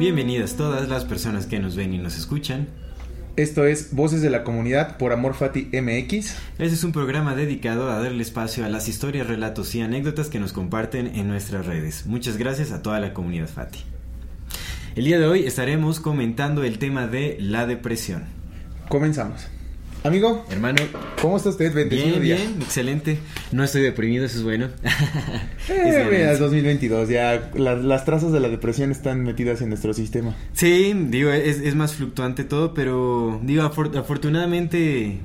Bienvenidas todas las personas que nos ven y nos escuchan. Esto es Voces de la Comunidad por Amor Fati MX. Este es un programa dedicado a darle espacio a las historias, relatos y anécdotas que nos comparten en nuestras redes. Muchas gracias a toda la comunidad Fati. El día de hoy estaremos comentando el tema de la depresión. Comenzamos. Amigo, Hermano, ¿cómo está usted? Bendecido bien, día. bien, excelente. No estoy deprimido, eso es bueno. Eh, Es mira, ganancia. es 2022, ya las, las trazas de la depresión están metidas en nuestro sistema. Sí, digo, es, es más fluctuante todo, pero digo, afor- afortunadamente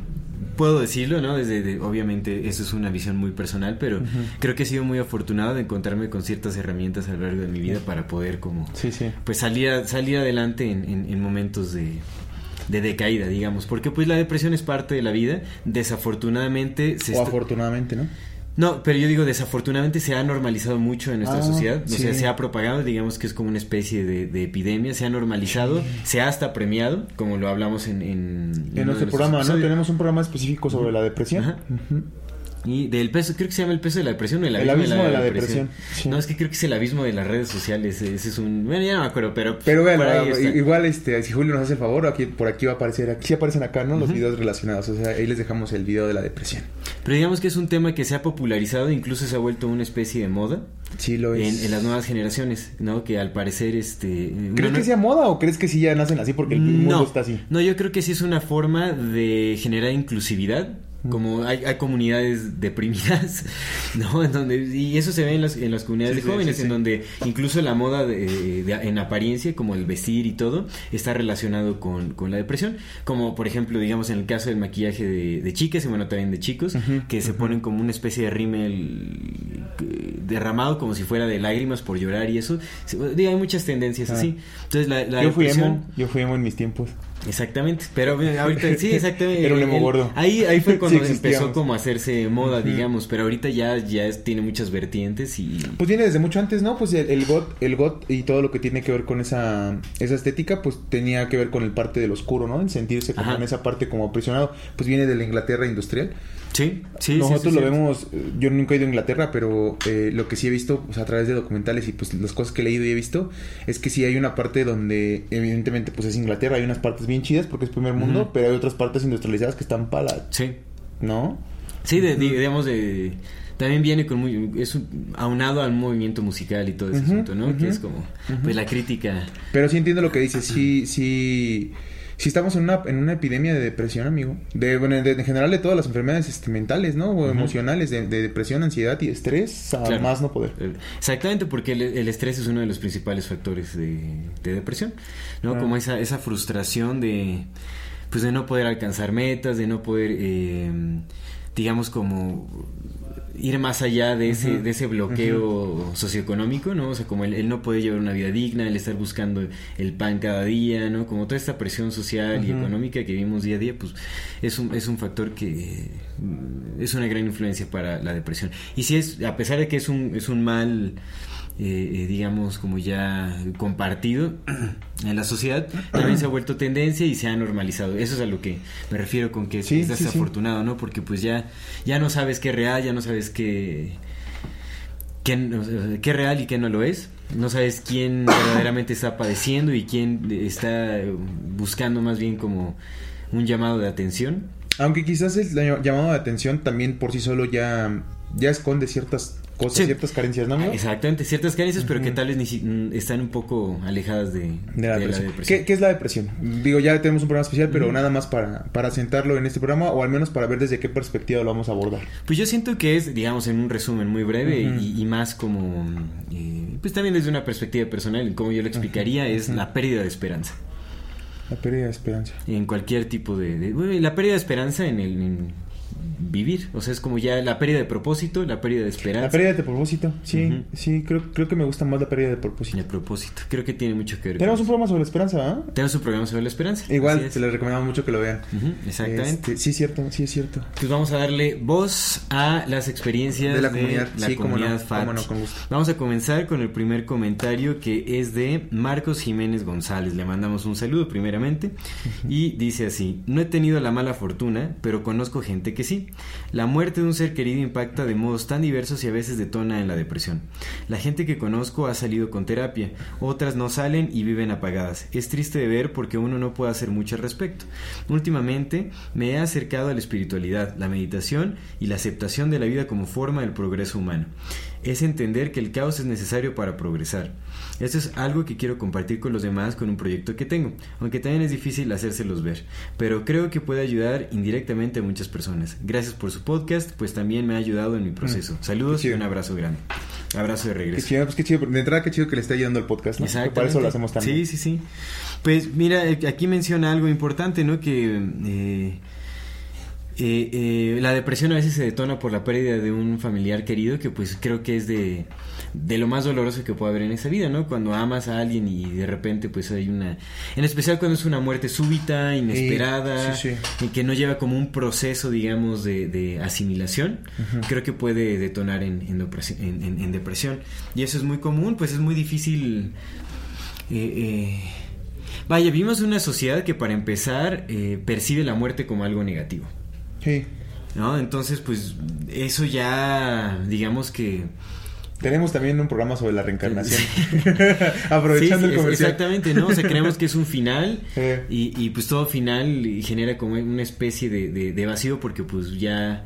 puedo decirlo, ¿no? Desde, de- obviamente, eso es una visión muy personal, pero creo que he sido muy afortunado de encontrarme con ciertas herramientas a lo largo de mi vida para poder como, Sí, sí. pues salir, a- salir adelante en, en- en momentos de, de decaída, digamos, porque pues la depresión es parte de la vida, desafortunadamente se O afortunadamente, ¿no? no, pero yo digo, desafortunadamente se ha normalizado mucho en nuestra Ah, sociedad. O sí. sea, se ha propagado, digamos que es como una especie de, de epidemia, se ha normalizado, se ha hasta premiado, como lo hablamos en... En, nuestro programa, ¿no? Tenemos un programa específico sobre la depresión. Ajá. Y del peso, creo que se llama el peso de la depresión o el El abismo, de la depresión, sí. No, es que creo que es el abismo de las redes sociales. Ese es un... Bueno, ya no me acuerdo, pero... Pero por bueno, ahí está. igual este, si Julio nos hace el favor, aquí, por aquí va a aparecer, aquí aparecen acá, ¿no? Los videos relacionados, o sea, ahí les dejamos el video de la depresión. Pero digamos que es un tema que se ha popularizado, incluso se ha vuelto una especie de moda Sí lo es. en, en las nuevas generaciones, ¿no? Que al parecer, este... ¿Crees no- que sea moda o crees que sí ya nacen así porque el mundo está así? No, yo creo que sí es una forma de generar inclusividad. Como hay, hay comunidades deprimidas, ¿no? En donde, y eso se ve en las, en las comunidades Sí, de jóvenes, sí, en donde incluso la moda de- de- en apariencia, como el vestir y todo, está relacionado con, con la depresión. Como por ejemplo, digamos, en el caso del maquillaje de, de chicas y bueno, también de chicos, que se ponen como una especie de rímel derramado como si fuera de lágrimas por llorar y eso. Digo, hay muchas tendencias Ah. así. Entonces la, la Yo fui depresión- emo, yo fui emo en mis tiempos. Exactamente, pero bueno, ahorita sí, exactamente. Era un emo gordo. Ahí, ahí fue cuando Sí empezó como a hacerse moda, digamos, pero ahorita ya, ya es- tiene muchas vertientes y... Pues viene desde mucho antes, ¿no? Pues el, el got, el got y todo lo que tiene que ver con esa, esa estética, pues tenía que ver con el parte del oscuro, ¿no? En sentirse como Ajá. en esa parte como aprisionado. Pues viene de la Inglaterra industrial. Sí, sí, Nosotros sí, lo vemos, eh, yo nunca he ido a Inglaterra, pero eh, lo que sí he visto pues, a través de documentales y pues las cosas que he leído y he visto, es que sí hay una parte donde evidentemente pues es Inglaterra, hay unas partes bien chidas porque es primer mundo, pero hay otras partes industrializadas que están para, Sí, ¿no? sí, de- de- digamos de... También viene con muy... Es un- aunado al movimiento musical y todo ese asunto, ¿no? Que es como... Pues la crítica... Pero sí entiendo lo que dices, sí, sí, sí estamos en una, en una epidemia de depresión, amigo. De, bueno, de- en general de todas las enfermedades este, mentales, ¿no? O emocionales, de, de depresión, ansiedad y estrés, a Claro. más no poder. Exactamente, porque el, el estrés es uno de los principales factores de, de depresión, ¿no? Ah. Como esa, esa frustración de, pues de no poder alcanzar metas, de no poder, eh, digamos, como ir más allá de ese, de ese bloqueo socioeconómico, ¿no? O sea, como el, el no poder llevar una vida digna, el estar buscando el pan cada día, ¿no? Como toda esta presión social y económica que vivimos día a día, pues es un, es un factor que mm, es una gran influencia para la depresión. Y si es, a pesar de que es un, es un mal, eh, eh, digamos, como ya compartido en la sociedad, también se ha vuelto tendencia y se ha normalizado. Eso es a lo que me refiero con que es- Sí, es sí, sí. desafortunado, ¿no? Porque pues ya, ya no sabes qué es real, ya no sabes qué, qué, qué es real y qué no lo es. No sabes quién verdaderamente está padeciendo y quién está buscando más bien como un llamado de atención. Aunque quizás el llamado de atención también por sí solo ya, ya esconde ciertas cosas, Sí. ciertas carencias, ¿no? amigo? Exactamente, ciertas carencias, pero que tal vez ni si- mm, están un poco alejadas de, De la de depresión. ¿Qué, qué es la depresión? Digo, ya tenemos un programa especial, pero nada más para, para sentarlo en este programa o al menos para ver desde qué perspectiva lo vamos a abordar. Pues yo siento que es, digamos, en un resumen muy breve y, y más como, eh, pues también desde una perspectiva personal, como yo lo explicaría, es la pérdida de esperanza. La pérdida de esperanza. En cualquier tipo de... de- bueno, y la pérdida de esperanza en el... en- vivir. O sea, es como ya la pérdida de propósito, la pérdida de esperanza. La pérdida de propósito, sí, sí, creo, creo que me gusta más la pérdida de propósito. De propósito. Creo que tiene mucho que ver Tenemos un programa sobre la esperanza, eso. Tenemos un programa sobre la esperanza. Igual, se les recomendamos mucho que lo vean. Exactamente. Este, sí, es cierto, sí es cierto. Pues vamos a darle voz a las experiencias De la comunidad, la sí, cómo no, comunidad no, con gusto. Vamos a comenzar con el primer comentario que es de Marcos Jiménez González. Le mandamos un saludo primeramente y dice así: No he tenido la mala fortuna, pero conozco gente que sí. La muerte de un ser querido impacta de modos tan diversos y a veces detona en la depresión. La gente que conozco ha salido con terapia, otras no salen y viven apagadas. Es triste de ver porque uno no puede hacer mucho al respecto. Últimamente me he acercado a la espiritualidad, la meditación y la aceptación de la vida como forma del progreso humano. Es entender que el caos es necesario para progresar. Esto es algo que quiero compartir con los demás con un proyecto que tengo, aunque también es difícil hacérselos ver, pero creo que puede ayudar indirectamente a muchas personas. Gracias por su podcast, pues también me ha ayudado en mi proceso. Mm, Saludos qué y un abrazo grande. Abrazo de Qué regreso. chido, pues qué chido. De entrada, qué chido que le esté ayudando el podcast, ¿no? Para eso lo hacemos también. Sí, sí, sí. Pues mira, eh, aquí menciona algo importante, ¿no? Que eh, eh, eh, la depresión a veces se detona por la pérdida de un familiar querido, que pues creo que es de, de lo más doloroso que puede haber en esa vida, ¿no? Cuando amas a alguien y de repente pues hay una... En especial cuando es una muerte súbita, inesperada, sí, sí. y que no lleva como un proceso, digamos, de, de asimilación, creo que puede detonar en, en depresión, en- en- en depresión. Y eso es muy común, pues es muy difícil... eh, eh, Vaya, vivimos en una sociedad que para empezar eh, percibe la muerte como algo negativo. Sí. ¿No? Entonces, pues eso ya, digamos que... Tenemos también un programa sobre la reencarnación. Aprovechando Sí, el comercial. exactamente, ¿no? O sea, creemos que es un final Eh. y, y, pues todo final genera como una especie de, de- de vacío porque pues ya...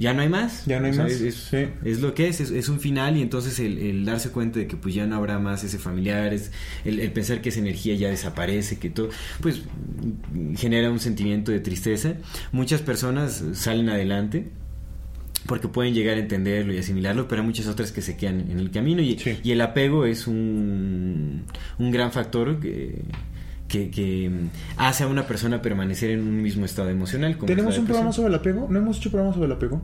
Ya no hay más. Ya no hay O sea, más, Es, es- sí. es lo que es, es, es un final y entonces el, el darse cuenta de que pues ya no habrá más ese familiar, es el, el pensar que esa energía ya desaparece, que todo, pues genera un sentimiento de tristeza. Muchas personas salen adelante porque pueden llegar a entenderlo y asimilarlo, pero hay muchas otras que se quedan en el camino y, Sí. y el apego es un, un gran factor que, que, que hace a una persona permanecer en un mismo estado emocional. como ¿Tenemos un programa sobre el apego? ¿No hemos hecho programa sobre el apego?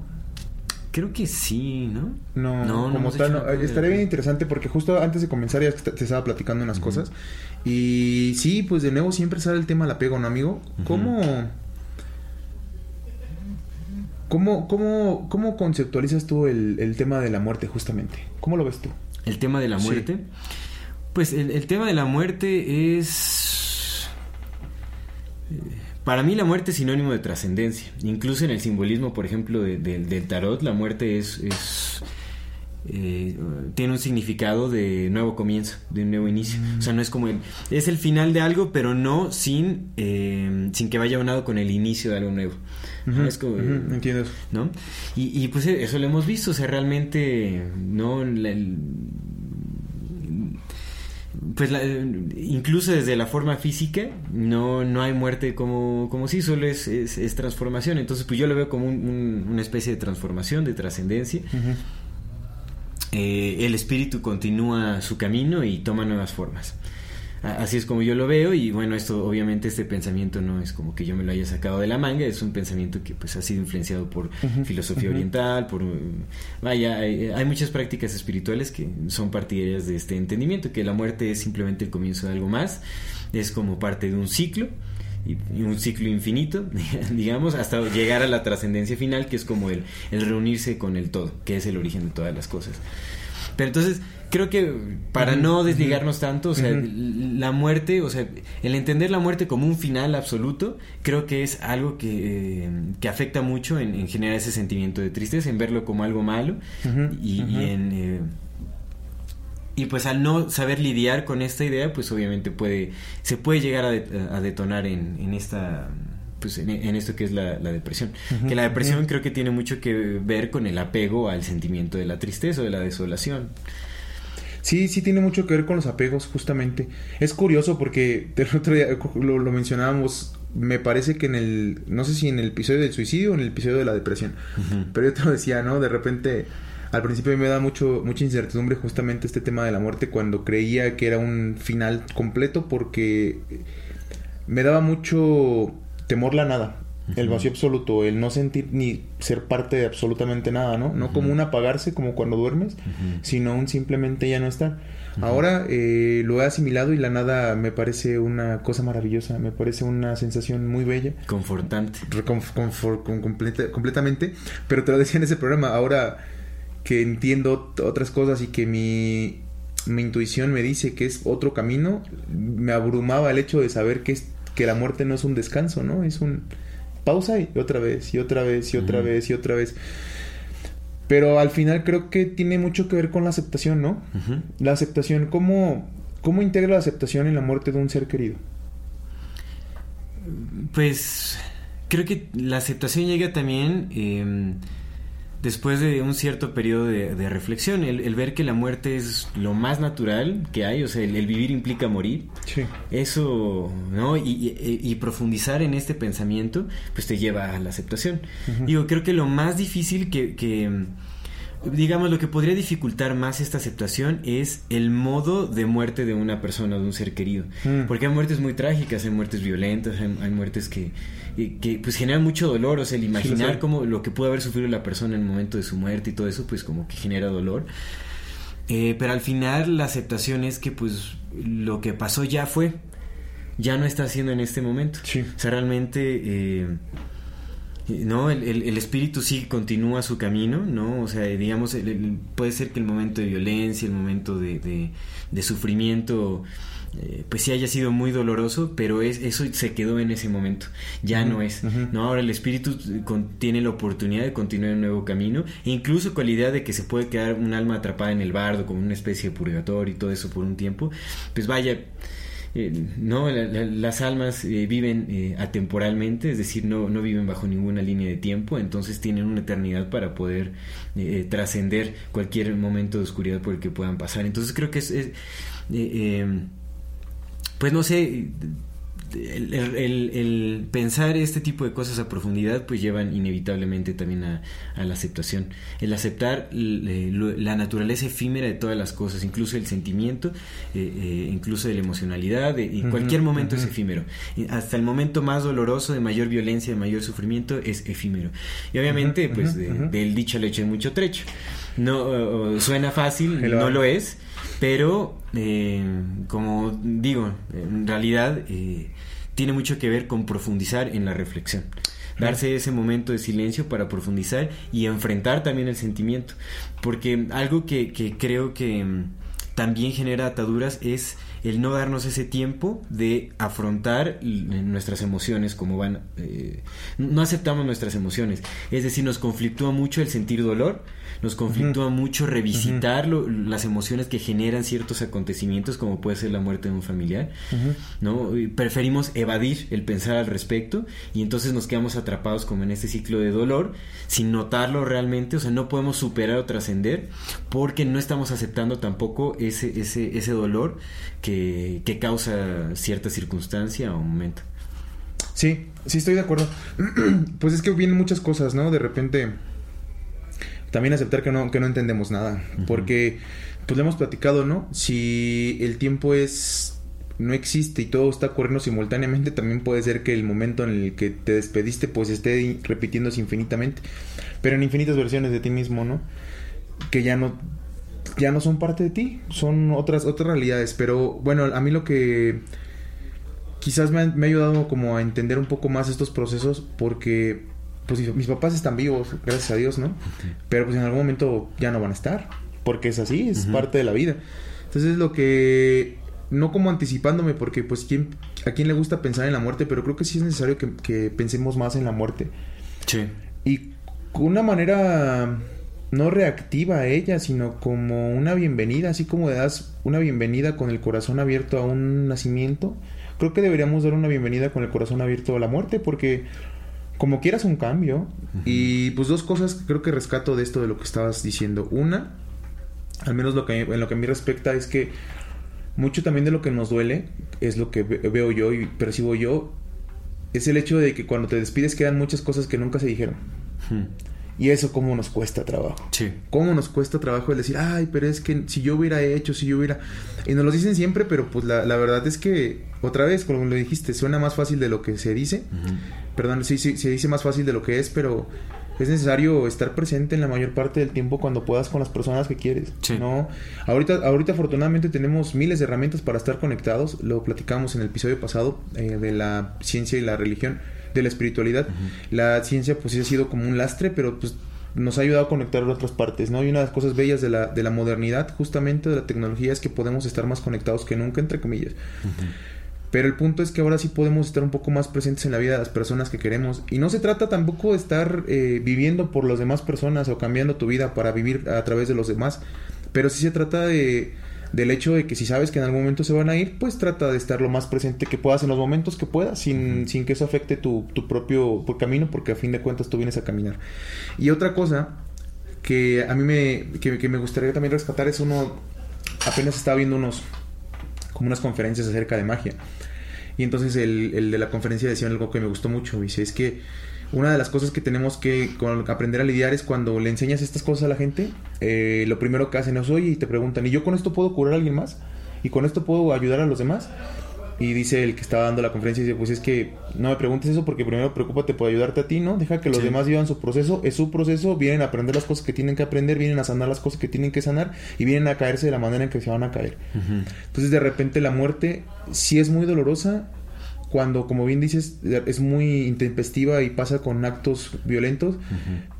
Creo que sí, ¿no? No, no como tal, no. estaría bien interesante porque justo antes de comenzar ya te estaba platicando unas cosas. Y sí, pues de nuevo siempre sale el tema del apego, ¿no, amigo? ¿Cómo, cómo, cómo, cómo conceptualizas tú el, el tema de la muerte justamente? ¿Cómo lo ves tú? El tema de la Sí. muerte. Pues el, el tema de la muerte es... Para mí la muerte es sinónimo de trascendencia. Incluso en el simbolismo, por ejemplo, de- de- del tarot, la muerte es... es, eh, tiene un significado de nuevo comienzo, de un nuevo inicio. O sea, no es como el... Es el final de algo, pero no sin, eh, sin que vaya unado con el inicio de algo nuevo. Ujú, Es como- entiendo. ¿no? Y, y, pues eso lo hemos visto, o sea, realmente no la- el- pues la- incluso desde la forma física no, no hay muerte como, como sí, solo es, es, es transformación. Entonces, pues yo lo veo como un- un- una especie de transformación, de trascendencia. Eh, el espíritu continúa su camino y toma nuevas formas. Así es como yo lo veo y bueno, esto obviamente este pensamiento no es como que yo me lo haya sacado de la manga, es un pensamiento que pues ha sido influenciado por filosofía oriental, por vaya, hay, hay muchas prácticas espirituales que son partidarias de este entendimiento, que la muerte es simplemente el comienzo de algo más, es como parte de un ciclo y, y un ciclo infinito, digamos, hasta llegar a la trascendencia final, que es como el, el reunirse con el todo, que es el origen de todas las cosas. Pero entonces, creo que para no desligarnos tanto, o sea, la muerte, o sea, el entender la muerte como un final absoluto, creo que es algo que, eh, que afecta mucho en, en generar ese sentimiento de tristeza, en verlo como algo malo y, y en... eh, y pues al no saber lidiar con esta idea, pues obviamente puede, se puede llegar a, de- a detonar en, en esta, pues en, en esto que es la, la depresión. Que la depresión creo que tiene mucho que ver con el apego al sentimiento de la tristeza o de la desolación. Sí, sí tiene mucho que ver con los apegos, justamente. Es curioso porque el otro día lo, lo mencionábamos, me parece que en el, no sé si en el episodio del suicidio o en el episodio de la depresión, pero yo te lo decía, ¿no? De repente, al principio me da mucho, mucha incertidumbre justamente este tema de la muerte cuando creía que era un final completo porque me daba mucho temor la nada. el vacío absoluto, el no sentir ni ser parte de absolutamente nada, ¿no? No como un apagarse como cuando duermes, sino un simplemente ya no estar. Ahora eh, lo he asimilado y la nada me parece una cosa maravillosa, me parece una sensación muy bella. Confortante. completamente, pero te lo decía en ese programa, ahora que entiendo otras cosas y que mi, mi intuición me dice que es otro camino, me abrumaba el hecho de saber que, es, que la muerte no es un descanso, ¿no? Es un pausa y otra vez, y otra vez, y otra vez, y otra vez. Pero al final creo que tiene mucho que ver con la aceptación, ¿no? La aceptación, ¿cómo, ¿cómo integra la aceptación en la muerte de un ser querido? Pues creo que la aceptación llega también em, después de un cierto periodo de, reflexión, el, ver que la muerte es lo más natural que hay, o sea, el, vivir implica morir. Sí. Eso, ¿no? Y, profundizar en este pensamiento, pues te lleva a la aceptación. Digo, creo que lo más difícil que, digamos, lo que podría dificultar más esta aceptación es el modo de muerte de una persona, de un ser querido. Mm. Porque hay muertes muy trágicas, hay muertes violentas, hay muertes que que pues genera mucho dolor, o sea, el imaginar como lo que pudo haber sufrido la persona en el momento de su muerte y todo eso, pues como que genera dolor. Eh, pero al final la aceptación es que pues lo que pasó ya fue, ya no está haciendo en este momento. O sea, realmente... Eh, no el, el, espíritu sí continúa su camino no o sea digamos puede ser que el momento de violencia el momento de, de, de sufrimiento eh, pues sí haya sido muy doloroso, pero es, eso se quedó en ese momento, ya no es. ¿no? Ahora el espíritu tiene la oportunidad de continuar un nuevo camino, e incluso con la idea de que se puede quedar un alma atrapada en el bardo, como una especie de purgatorio y todo eso por un tiempo, pues vaya, eh, no las almas eh, viven atemporalmente es decir no, no viven bajo ninguna línea de tiempo entonces tienen una eternidad para poder trascender cualquier momento de oscuridad por el que puedan pasar entonces creo que es, es pues no sé, el, pensar este tipo de cosas a profundidad pues llevan inevitablemente también a, la aceptación. El aceptar la naturaleza efímera de todas las cosas, incluso el sentimiento, eh, eh, incluso de la emocionalidad, y cualquier momento es efímero. Hasta el momento más doloroso, de mayor violencia, de mayor sufrimiento, es efímero. Y obviamente pues del dicho le echen mucho trecho. No, suena fácil, no lo es pero, eh, como digo, en realidad eh, tiene mucho que ver con profundizar en la reflexión. Darse ese momento de silencio para profundizar y enfrentar también el sentimiento. Porque algo que, que creo que mm, también genera ataduras es el no darnos ese tiempo de afrontar nuestras emociones como van. Eh, no aceptamos nuestras emociones. Es decir, nos conflictúa mucho el sentir dolor nos conflictúa mucho revisitar las emociones que generan ciertos acontecimientos, como puede ser la muerte de un familiar, ¿no? preferimos evadir el pensar al respecto y entonces nos quedamos atrapados como en este ciclo de dolor sin notarlo realmente, o sea, no podemos superar o trascender porque no estamos aceptando tampoco ese, ese, ese dolor que, que causa cierta circunstancia o momento. Sí, sí estoy de acuerdo. pues es que vienen muchas cosas, ¿no? De repente también aceptar que no, que no entendemos nada. Porque, pues lo hemos platicado, ¿no? Si el tiempo es no existe y todo está ocurriendo simultáneamente, también puede ser que el momento en el que te despediste pues esté repitiéndose infinitamente, pero en infinitas versiones de ti mismo, ¿no? Que ya no ya no son parte de ti, son otras otras realidades, pero bueno, a mí lo que quizás me me ha ayudado como a entender un poco más estos procesos porque pues mis papás están vivos, gracias a Dios, ¿no? Pero pues en algún momento ya no van a estar, porque es así, es parte de la vida. Entonces lo que, no como anticipándome, porque pues ¿quién, a quién le gusta pensar en la muerte, pero creo que sí es necesario que, pensemos más en la muerte. Sí. Y una manera no reactiva a ella, sino como una bienvenida, así como le das una bienvenida con el corazón abierto a un nacimiento, creo que deberíamos dar una bienvenida con el corazón abierto a la muerte, porque como quieras un cambio. Y pues dos cosas que creo que rescato de esto de lo que estabas diciendo. Una, al menos lo que, en lo que a mí respecta, es que mucho también de lo que nos duele, es lo que veo yo y percibo yo, es el hecho de que cuando te despides quedan muchas cosas que nunca se dijeron. Y eso cómo nos cuesta trabajo. Sí. Cómo nos cuesta trabajo el decir, ay, pero es que si yo hubiera hecho, si yo hubiera... Y nos lo dicen siempre, pero pues la, verdad es que, otra vez, como lo dijiste, suena más fácil de lo que se dice. Perdón, sí, sí, se dice más fácil de lo que es, pero es necesario estar presente en la mayor parte del tiempo cuando puedas con las personas que quieres. Sí. ¿no? Ahorita, ahorita afortunadamente tenemos miles de herramientas para estar conectados. Lo platicamos en el episodio pasado eh, de la ciencia y la religión, de la espiritualidad. La ciencia pues sí ha sido como un lastre, pero pues nos ha ayudado a conectar a otras partes, ¿no? Y una de las cosas bellas de la, de la modernidad, justamente de la tecnología, es que podemos estar más conectados que nunca, entre comillas. Pero el punto es que ahora sí podemos estar un poco más presentes en la vida de las personas que queremos. Y no se trata tampoco de estar eh, viviendo por las demás personas o cambiando tu vida para vivir a través de los demás. Pero sí se trata de, del hecho de que si sabes que en algún momento se van a ir, pues trata de estar lo más presente que puedas en los momentos que puedas, sin, sin que eso afecte tu, tu propio camino, porque a fin de cuentas tú vienes a caminar. Y otra cosa que a mí me, que, que me gustaría también rescatar es uno, apenas estaba viendo unos, como unas conferencias acerca de magia. Y entonces el, el de la conferencia decía algo que me gustó mucho. Dice, es que una de las cosas que tenemos que aprender a lidiar es cuando le enseñas estas cosas a la gente, eh, lo primero que hacen es, oye, y te preguntan, ¿y yo con esto puedo curar a alguien más? ¿Y con esto puedo ayudar a los demás? Y dice el que estaba dando la conferencia, dice, pues es que no me preguntes eso porque primero preocúpate por ayudarte a ti, ¿no? Deja que los Sí. demás vivan su proceso, es su proceso, vienen a aprender las cosas que tienen que aprender, vienen a sanar las cosas que tienen que sanar y vienen a caerse de la manera en que se van a caer. Entonces de repente la muerte sí es muy dolorosa cuando, como bien dices, es muy intempestiva y pasa con actos violentos,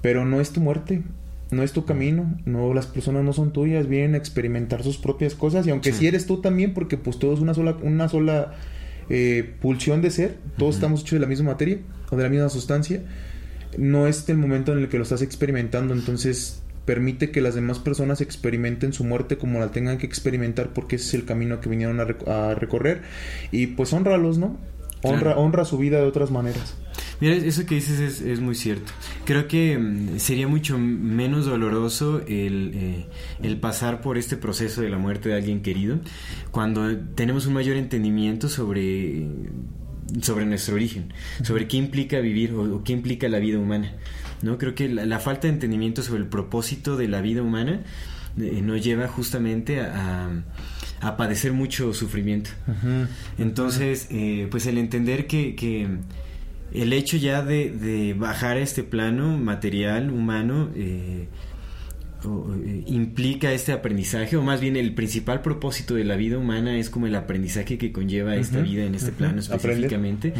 pero no es tu muerte, no es tu camino, no las personas no son tuyas, vienen a experimentar sus propias cosas y aunque Sí. sí, eres tú también, porque pues todo es una sola, una sola eh, pulsión de ser, todos estamos hechos de la misma materia o de la misma sustancia, no es el momento en el que lo estás experimentando, entonces permite que las demás personas experimenten su muerte como la tengan que experimentar porque ese es el camino que vinieron a, rec- a recorrer y pues honralos, ¿no? Honra, Claro. honra su vida de otras maneras. Mira, eso que dices es, es muy cierto. Creo que mm, sería mucho menos doloroso el, eh, el pasar por este proceso de la muerte de alguien querido cuando tenemos un mayor entendimiento sobre, sobre nuestro origen, sobre qué implica vivir o, o qué implica la vida humana. ¿no? Creo que la, la falta de entendimiento sobre el propósito de la vida humana eh, nos lleva justamente a, a- a padecer mucho sufrimiento. Entonces, eh, pues el entender que, que el hecho ya de, de bajar este plano material, humano, eh, implica este aprendizaje, o más bien el principal propósito de la vida humana es como el aprendizaje que conlleva esta vida en este plano específicamente,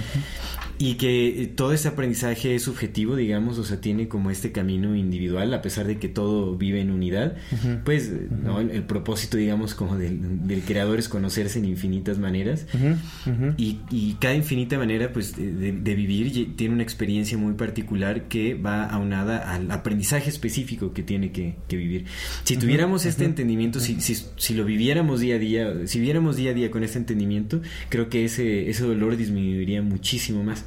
y que eh, todo ese aprendizaje es subjetivo, digamos, o sea, tiene como este camino individual, a pesar de que todo vive en unidad, pues eh, ¿no? el, el propósito, digamos, como del, del creador es conocerse en infinitas maneras. Y, y cada infinita manera pues de, de- vivir tiene una experiencia muy particular que va aunada al aprendizaje específico que tiene que, que vivir. Si tuviéramos este entendimiento, si, si, si lo viviéramos día a día, si viéramos día a día con este entendimiento, creo que ese, ese dolor disminuiría muchísimo más.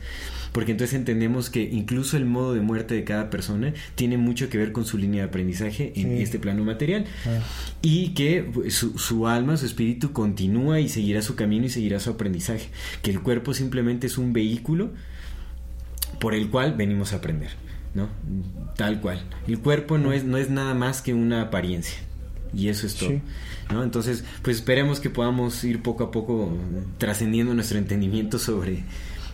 Porque entonces entendemos que incluso el modo de muerte de cada persona tiene mucho que ver con su línea de aprendizaje en Sí. este plano material Ah. y que pues, su, su alma, su espíritu continúa y seguirá su camino y seguirá su aprendizaje, que el cuerpo simplemente es un vehículo por el cual venimos a aprender, ¿no? Tal cual. El cuerpo no es, no es nada más que una apariencia. Y eso es todo. Sí. ¿no? Entonces, pues esperemos que podamos ir poco a poco trascendiendo nuestro entendimiento sobre,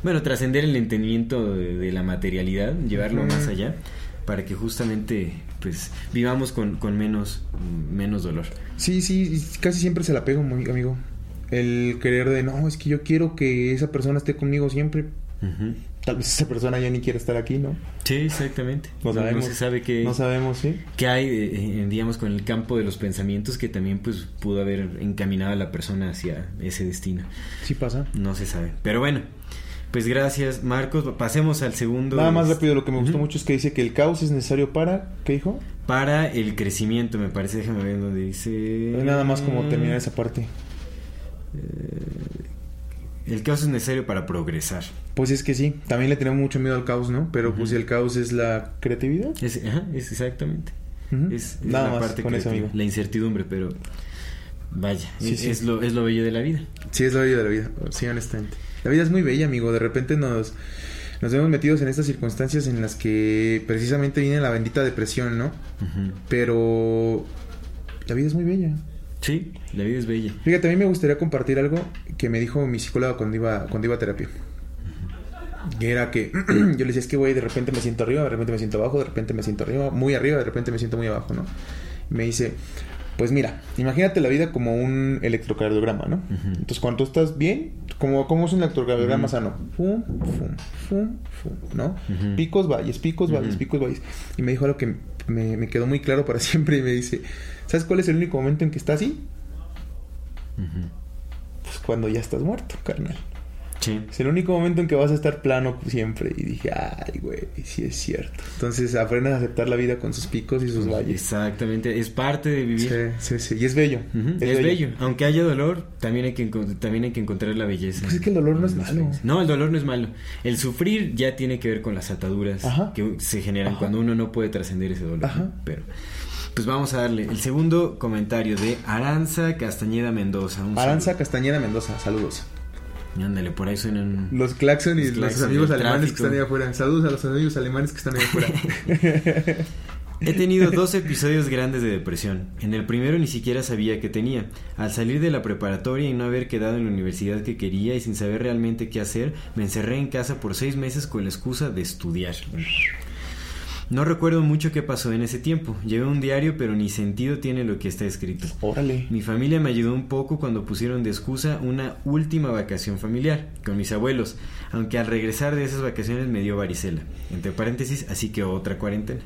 bueno, trascender el entendimiento de, de la materialidad, llevarlo más allá, para que justamente, pues, vivamos con, con menos, menos dolor. Sí, sí, casi siempre se la pego, amigo. El querer de, no, es que yo quiero que esa persona esté conmigo siempre. Tal vez esa persona ya ni quiere estar aquí, ¿no? Sí, exactamente. No sabemos. se sabe que, No sabemos, sí. que hay, eh, eh, digamos, con el campo de los pensamientos que también, pues, pudo haber encaminado a la persona hacia ese destino. Sí pasa. No se sabe. Pero bueno, pues gracias, Marcos. Pasemos al segundo. Nada más rápido, lo que me gustó mucho es que dice que el caos es necesario para... ¿Qué dijo? Para el crecimiento, me parece. Déjame ver dónde dice. Nada más como terminar esa parte. El caos es necesario para progresar. Pues es que sí, también le tenemos mucho miedo al caos, ¿no? Pero pues Ujú. el caos es la creatividad. Es, ajá, es exactamente. Es, es Nada la más parte con eso, creativa, amigo. la incertidumbre, pero vaya, Sí, es, sí. es lo, es lo bello de la vida. Sí, es la vida de la vida, sí, honestamente. La vida es muy bella, amigo. De repente nos, nos vemos metidos en estas circunstancias en las que precisamente viene la bendita depresión, ¿no? Pero la vida es muy bella. Sí, la vida es bella. Fíjate, a mí me gustaría compartir algo que me dijo mi psicóloga cuando iba, cuando iba a terapia. Que era que yo le decía, es que, güey, de repente me siento arriba, de repente me siento abajo, de repente me siento arriba, muy arriba, de repente me siento muy abajo, ¿no? me dice, pues mira, imagínate la vida como un electrocardiograma, ¿no? Entonces, cuando tú estás bien, como, ¿cómo es un electrocardiograma sano? Fum, fum, fum, fum, ¿no? Picos, valles, picos, valles, picos, valles. Y me dijo algo que me, me, quedó muy claro para siempre y me dice, ¿sabes cuál es el único momento en que está así? Pues cuando ya estás muerto, carnal. Es el único momento en que vas a estar plano siempre. Y dije, ay, güey, sí es cierto. Entonces aprendes a aceptar la vida con sus picos y sus valles. Exactamente, es parte de vivir. Sí, sí, sí. Y es bello. es, bello. Aunque haya dolor, también hay, que, también hay que encontrar la belleza. Pues es que el dolor no es malo. No, el dolor no es malo. El sufrir ya tiene que ver con las ataduras que se generan cuando uno no puede trascender ese dolor. Pero. Pues vamos a darle el segundo comentario de Aranza Castañeda Mendoza. Aranza Castañeda Mendoza, saludos. Ándale, por ahí suenan. Los claxon y los, amigos alemanes que están ahí afuera. Saludos a los amigos alemanes que están ahí afuera. He tenido dos episodios grandes de depresión. En el primero ni siquiera sabía que tenía. Al salir de la preparatoria y no haber quedado en la universidad que quería y sin saber realmente qué hacer, me encerré en casa por seis meses con la excusa de estudiar. No recuerdo mucho qué pasó en ese tiempo. Llevé un diario, pero ni sentido tiene lo que está escrito. Órale. Mi familia me ayudó un poco cuando pusieron de excusa una última vacación familiar con mis abuelos, aunque al regresar de esas vacaciones me dio varicela. Entre paréntesis, así que otra cuarentena.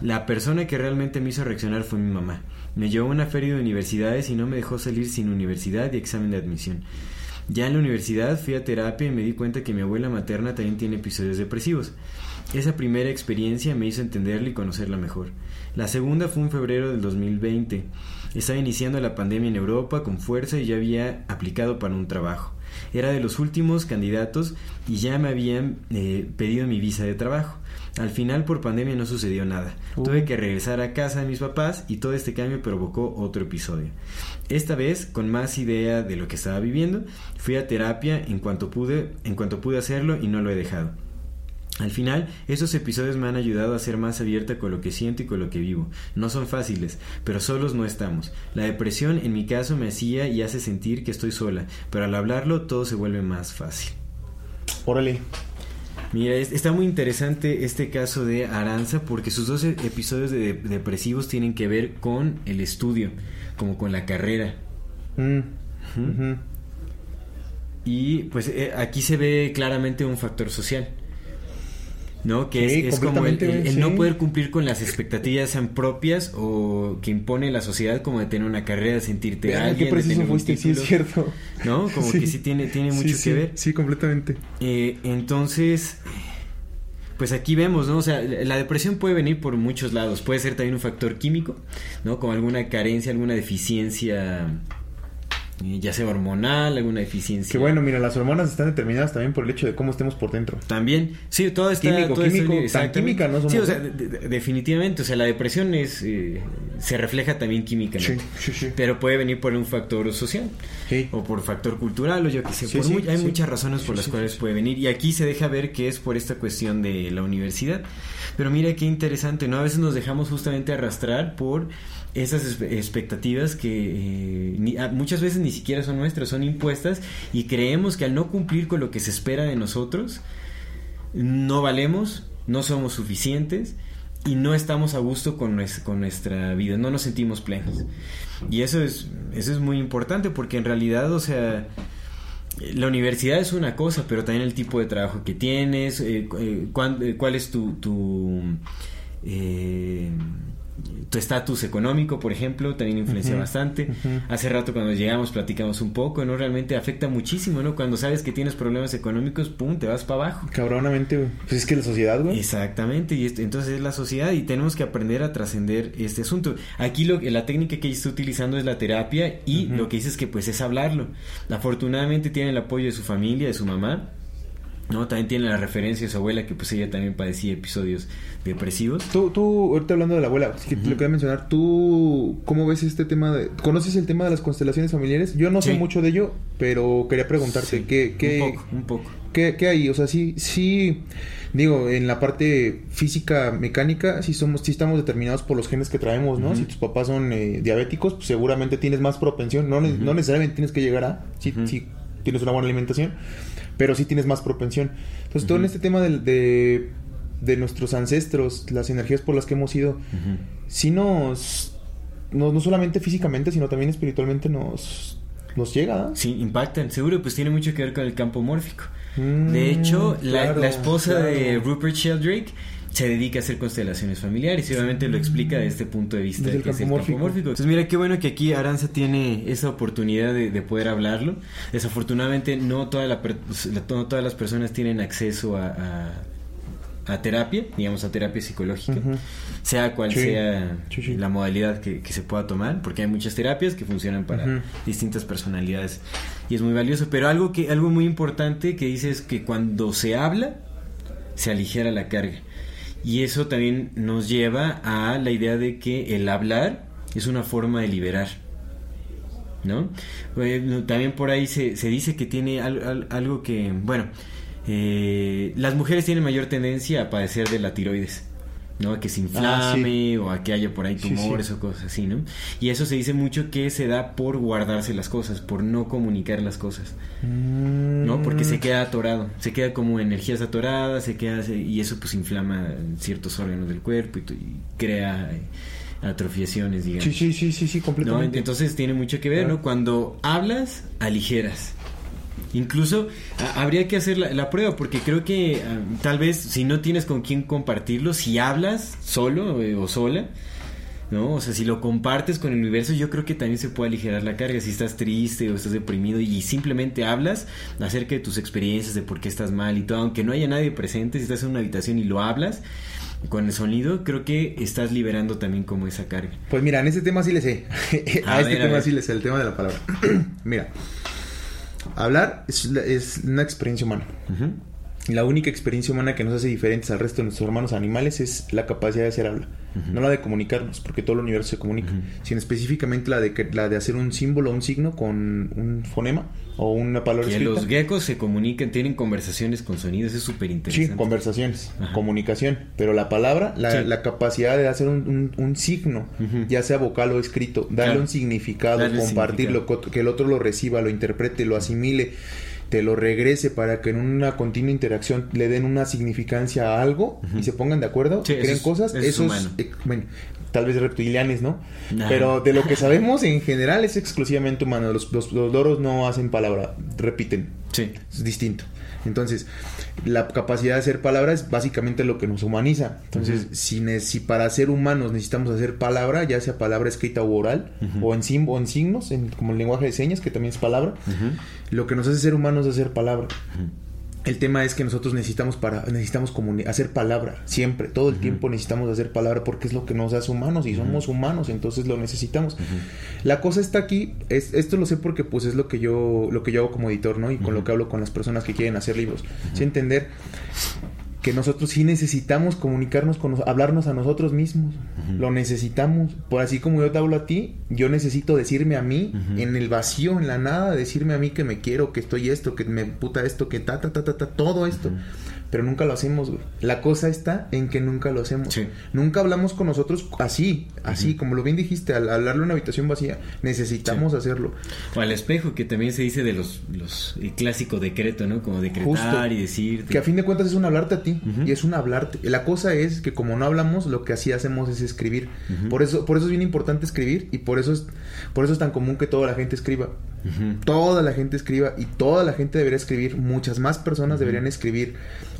La persona que realmente me hizo reaccionar fue mi mamá. Me llevó a una feria de universidades y no me dejó salir sin universidad y examen de admisión. Ya en la universidad fui a terapia y me di cuenta que mi abuela materna también tiene episodios depresivos. Esa primera experiencia me hizo entenderla y conocerla mejor. La segunda fue en febrero del 2020. Estaba iniciando la pandemia en Europa con fuerza y ya había aplicado para un trabajo. Era de los últimos candidatos y ya me habían eh, pedido mi visa de trabajo. Al final por pandemia no sucedió nada. Uh. Tuve que regresar a casa de mis papás y todo este cambio provocó otro episodio. Esta vez, con más idea de lo que estaba viviendo, fui a terapia en cuanto pude, en cuanto pude hacerlo y no lo he dejado. Al final, estos episodios me han ayudado a ser más abierta con lo que siento y con lo que vivo. No son fáciles, pero solos no estamos. La depresión en mi caso me hacía y hace sentir que estoy sola, pero al hablarlo todo se vuelve más fácil. Órale. Mira, está muy interesante este caso de Aranza porque sus dos episodios de depresivos tienen que ver con el estudio, como con la carrera. Mm. Y pues eh, aquí se ve claramente un factor social. ¿No? Que es, como el, no poder cumplir con las expectativas sean propias o que impone la sociedad como de tener una carrera, de sentirte alguien, qué preciso fuiste, sí es cierto. ¿No? Como que sí tiene, tiene mucho que ver. Sí, completamente. Eh, entonces, pues aquí vemos, ¿no? O sea, la depresión puede venir por muchos lados. Puede ser también un factor químico, ¿no? Como alguna carencia, alguna deficiencia ya sea hormonal, alguna deficiencia. Que bueno, mira, las hormonas están determinadas también por el hecho de cómo estemos por dentro. También, sí, todo está... Químico, químico, tan química no somos... Sí, o sea, definitivamente, o sea, la depresión es... Eh, se refleja también químicamente. Sí, sí, sí. Pero puede venir por un factor social. Sí. O por factor cultural, o yo qué sé. hay muchas razones por las cuales puede venir. Y aquí se deja ver que es por esta cuestión de la universidad. Pero mira qué interesante, ¿no? A veces nos dejamos justamente arrastrar por esas expectativas que eh, muchas veces ni siquiera son nuestras, son impuestas y creemos que al no cumplir con lo que se espera de nosotros, no valemos, no somos suficientes y no estamos a gusto con, con nuestra vida, no nos sentimos plenos. Y eso es, eso es muy importante porque en realidad, o sea, la universidad es una cosa, pero también el tipo de trabajo que tienes, eh, eh, cuál, es tu tu estatus económico, por ejemplo, también influencia bastante. Hace rato cuando llegamos platicamos un poco, ¿no? Realmente afecta muchísimo, ¿no? Cuando sabes que tienes problemas económicos, pum, te vas para abajo. Cabronamente, güey. Pues es que la sociedad, güey. Exactamente, y entonces es la sociedad y tenemos que aprender a trascender este asunto. Aquí lo, la técnica que ella está utilizando es la terapia y lo que dice es que pues es hablarlo. Afortunadamente tiene el apoyo de su familia, de su mamá ¿no? También tiene la referencia de su abuela, que pues ella también padecía episodios depresivos. Tú, tú ahorita hablando de la abuela, que te lo quería mencionar, ¿tú cómo ves este tema de... ¿Conoces el tema de las constelaciones familiares? Yo no sé mucho de ello, pero quería preguntarte, ¿qué, qué, un poco, un poco. ¿qué, ¿qué, hay? O sea, sí, sí, digo, en la parte física, mecánica, sí, somos, sí estamos determinados por los genes que traemos, ¿no? Si tus papás son eh, diabéticos, pues seguramente tienes más propensión, no, no necesariamente tienes que llegar a... Sí, sí tienes una buena alimentación, pero sí tienes más propensión. Entonces, todo en este tema de, de, nuestros ancestros, las energías por las que hemos ido, sí nos, no, no solamente físicamente, sino también espiritualmente nos, nos llega. Sí, impactan. Seguro, pues tiene mucho que ver con el campo mórfico. de mm, hecho, la, la, esposa de Rupert Sheldrake se dedica a hacer constelaciones familiares y obviamente lo explica desde este punto de vista que es el campo mórfico. Entonces mira qué bueno que aquí Aranza tiene esa oportunidad de, poder hablarlo. Desafortunadamente no, toda la, no todas las personas tienen acceso a, a, terapia, digamos a terapia psicológica, sea cual sea la modalidad que, se pueda tomar, porque hay muchas terapias que funcionan para distintas personalidades y es muy valioso. Pero algo que algo muy importante que dice es que cuando se habla se aligera la carga. Y eso también nos lleva a la idea de que el hablar es una forma de liberar. ¿No? también por ahí se, se dice que tiene algo que, bueno, eh, las mujeres tienen mayor tendencia a padecer de la tiroides. ¿No? A que se ah, inflame o a que haya por ahí tumores o cosas así, ¿no? Y eso se dice mucho que se da por guardarse las cosas, por no comunicar las cosas, ¿no? Porque se queda atorado, se queda como energías atoradas, se queda y eso pues inflama ciertos órganos del cuerpo y, crea eh, atrofiaciones, digamos. Sí, sí, sí, sí, sí, completamente. Entonces tiene mucho que ver, ¿no? Cuando hablas, aligeras. Incluso habría que hacer la, prueba porque creo que ah, tal vez si no tienes con quién compartirlo, si hablas solo eh, o sola, ¿no? O sea, si lo compartes con el universo, yo creo que también se puede aligerar la carga. Si estás triste o estás deprimido y simplemente hablas acerca de tus experiencias, de por qué estás mal y todo, aunque no haya nadie presente, si estás en una habitación y lo hablas con el sonido, creo que estás liberando también como esa carga. Pues mira, en ese tema sí le sé. a, este tema sí le sé, el tema de la palabra. mira. Hablar es, es una experiencia humana. La única experiencia humana que nos hace diferentes al resto de nuestros hermanos animales es la capacidad de hacer habla. No la de comunicarnos, porque todo el universo se comunica, sino específicamente la de, la de hacer un símbolo, un signo con un fonema o una palabra que los geckos se comunican, tienen conversaciones con sonidos, es súper interesante. Sí, conversaciones, comunicación, pero la palabra, la, capacidad de hacer un, signo, ya sea vocal o escrito, darle un significado, compartirlo, que el otro lo reciba, lo interprete, lo asimile te lo regrese para que en una continua interacción le den una significancia a algo y se pongan de acuerdo, creen cosas, eso, es, eh, bueno, tal vez reptilianes, ¿no? Pero de lo que sabemos en general es exclusivamente humano. Los, los, los loros no hacen palabra, repiten. Sí. Es distinto. Entonces, la capacidad de hacer palabras es básicamente lo que nos humaniza. Entonces, si, si, para ser humanos necesitamos hacer palabra, ya sea palabra escrita o oral, o, en sim, en signos, en, como el lenguaje de señas, que también es palabra, lo que nos hace ser humanos es hacer palabra. El tema es que nosotros necesitamos para necesitamos hacer palabra siempre, todo el tiempo necesitamos hacer palabra porque es lo que nos hace humanos y somos humanos, entonces lo necesitamos. La cosa está aquí, es, esto lo sé porque pues es lo que yo lo que yo hago como editor, ¿no? Y con lo que hablo con las personas que quieren hacer libros. Sí entender que nosotros sí necesitamos comunicarnos con hablarnos a nosotros mismos. Lo necesitamos. Por así como yo te hablo a ti, yo necesito decirme a mí en el vacío, en la nada, decirme a mí que me quiero, que estoy esto, que me puta esto, que ta ta ta ta, ta todo esto pero nunca lo hacemos, güey. La cosa está en que nunca lo hacemos. Nunca hablamos con nosotros así, así, como lo bien dijiste, al hablarle a una habitación vacía, necesitamos hacerlo. O al espejo, que también se dice de los, los el clásico decreto, ¿no? Como decretar y decir. Que a fin de cuentas es un hablarte a ti, y es un hablarte. La cosa es que como no hablamos, lo que así hacemos es escribir. Por eso, por eso es bien importante escribir, y por eso es, por eso es tan común que toda la gente escriba. Toda la gente escriba, y toda la gente debería escribir, muchas más personas deberían escribir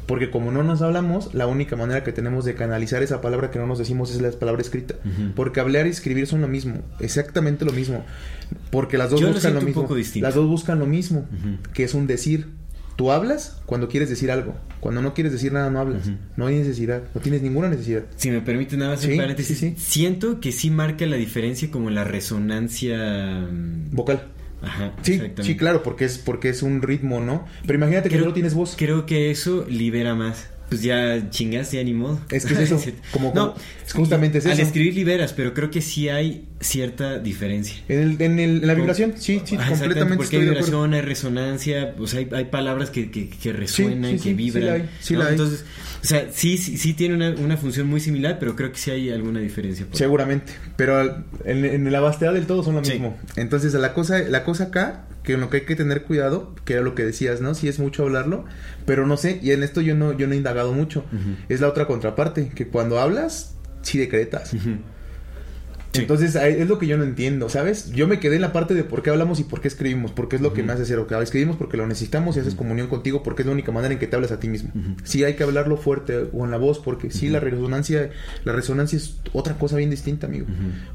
porque como no nos hablamos, la única manera que tenemos de canalizar esa palabra que no nos decimos es la palabra escrita. Porque hablar y escribir son lo mismo, exactamente lo mismo. Porque las dos buscan lo, mismo. Las dos buscan lo mismo, que es un decir. Tú hablas cuando quieres decir algo. Cuando no quieres decir nada, no hablas. No hay necesidad. No tienes ninguna necesidad. Si me permite nada más un paréntesis. Siento que sí marca la diferencia como la resonancia... Mm, Vocal. Ajá, sí, sí, claro, porque es porque es un ritmo, ¿no? Pero imagínate que no tienes voz. Creo que eso libera más. Pues ya chingaste, ya ni modo. Es que es eso, como, no, justamente es eso. Al escribir liberas, pero creo que sí hay cierta diferencia. En, el, en, la vibración, sí, sí, completamente Porque hay vibración, hay resonancia, pues hay, hay palabras que, que, que resuenan, que vibran. Sí, la hay, Entonces, o sea, sí, sí, sí tiene una, una, función muy similar, pero creo que sí hay alguna diferencia. Seguramente, pero en, en, la vastedad del todo son lo mismo. Entonces, la cosa, la cosa acá que lo que hay que tener cuidado, que era lo que decías, ¿no? Sí es mucho hablarlo, pero no sé, y en esto yo no, yo no he indagado mucho. Es la otra contraparte, que cuando hablas, sí decretas. Entonces es lo que yo no entiendo, ¿sabes? Yo me quedé en la parte de por qué hablamos y por qué escribimos, porque es lo que me hace ser o escribimos porque lo necesitamos y haces comunión contigo porque es la única manera en que te hablas a ti mismo. Sí hay que hablarlo fuerte o en la voz porque sí la resonancia la resonancia es otra cosa bien distinta, amigo.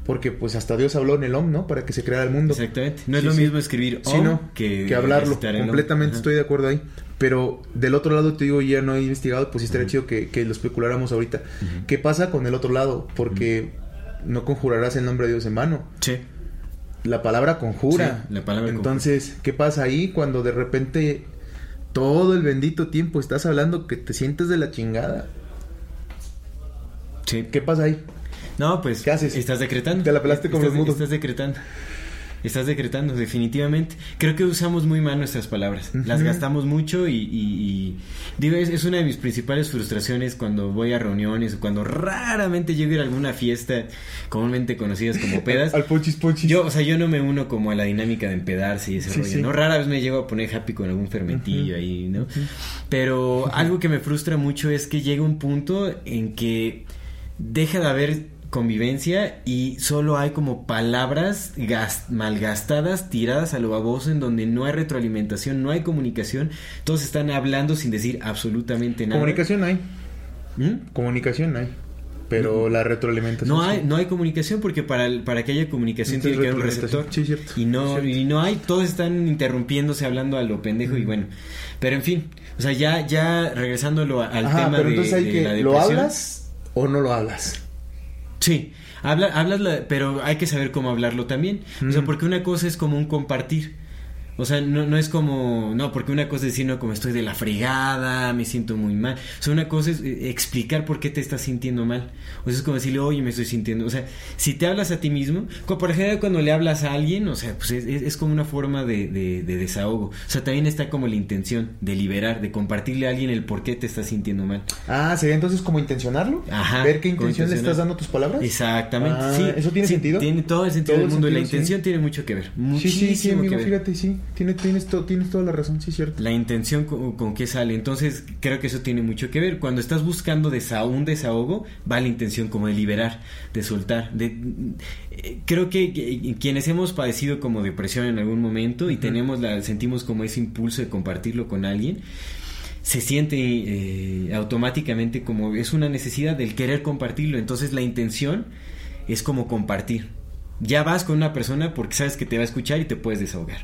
Porque pues hasta Dios habló en el OM, ¿no? Para que se creara el mundo. Exactamente. No es lo mismo escribir OM no, que, hablarlo. Completamente estoy de acuerdo ahí. Pero del otro lado, te digo, ya no he investigado, pues sí estaría chido que, que, lo especuláramos ahorita. ¿Qué pasa con el otro lado? Porque no conjurarás el nombre de Dios en vano. Sí. La palabra conjura. la palabra Entonces, ¿qué pasa ahí cuando de repente todo el bendito tiempo estás hablando que te sientes de la chingada? Sí. ¿Qué pasa ahí? No, pues. ¿Qué haces? Estás decretando. Te la pelaste como estás, Estás decretando. Estás decretando, definitivamente. Creo que usamos muy mal nuestras palabras. Las gastamos mucho y, digo, es, una de mis principales frustraciones cuando voy a reuniones o cuando raramente llego a ir a alguna fiesta comúnmente conocidas como pedas. Al pochis pochis. Yo, o sea, yo no me uno como a la dinámica de empedarse y ese rollo, ¿no? Rara vez me llego a poner happy con algún fermentillo ahí, ¿no? Pero algo que me frustra mucho es que llega un punto en que deja de haber convivencia y solo hay como palabras malgastadas, tiradas a lo baboso, en donde no hay retroalimentación, no hay comunicación, todos están hablando sin decir absolutamente nada. Comunicación hay. ¿Mm? Comunicación hay. Pero la retroalimentación. No hay, no hay comunicación porque para, para que haya comunicación tiene que haber un receptor. Sí, cierto. Y no, y no hay, todos están interrumpiéndose hablando a lo pendejo y bueno. Pero en fin, o sea, ya, ya regresándolo al tema pero entonces hay que, ¿Lo hablas o no lo hablas? Sí, habla, hablas, pero hay que saber cómo hablarlo también. O sea, porque una cosa es como un compartir. O sea, no, no es como, no, porque una cosa es decir, no, como estoy de la fregada, me siento muy mal. O sea, una cosa es eh, explicar por qué te estás sintiendo mal. O sea, es como decirle, oye, me estoy sintiendo. O sea, si te hablas a ti mismo, por ejemplo cuando le hablas a alguien, o sea, pues es, es como una forma de, de, desahogo. O sea, también está como la intención de liberar, de compartirle a alguien el por qué te estás sintiendo mal. Ah, sería entonces como intencionarlo. Ajá. Ver qué intención le estás dando a tus palabras. Exactamente. Ah, sí. ¿Eso tiene sentido? Tiene todo el sentido del mundo. y la intención tiene mucho que ver. Muchísimo sí, sí, sí, amigo, que ver. fíjate, sí. Tienes, tienes, tienes toda la razón, sí, cierto. La intención con, con qué sale. Entonces, creo que eso tiene mucho que ver. Cuando estás buscando un desahogo, va la intención como de liberar, de soltar. De, eh, creo que, quienes hemos padecido como depresión en algún momento y tenemos la, sentimos como ese impulso de compartirlo con alguien, se siente eh, automáticamente como es una necesidad del querer compartirlo. Entonces, la intención es como compartir. Ya vas con una persona porque sabes que te va a escuchar y te puedes desahogar.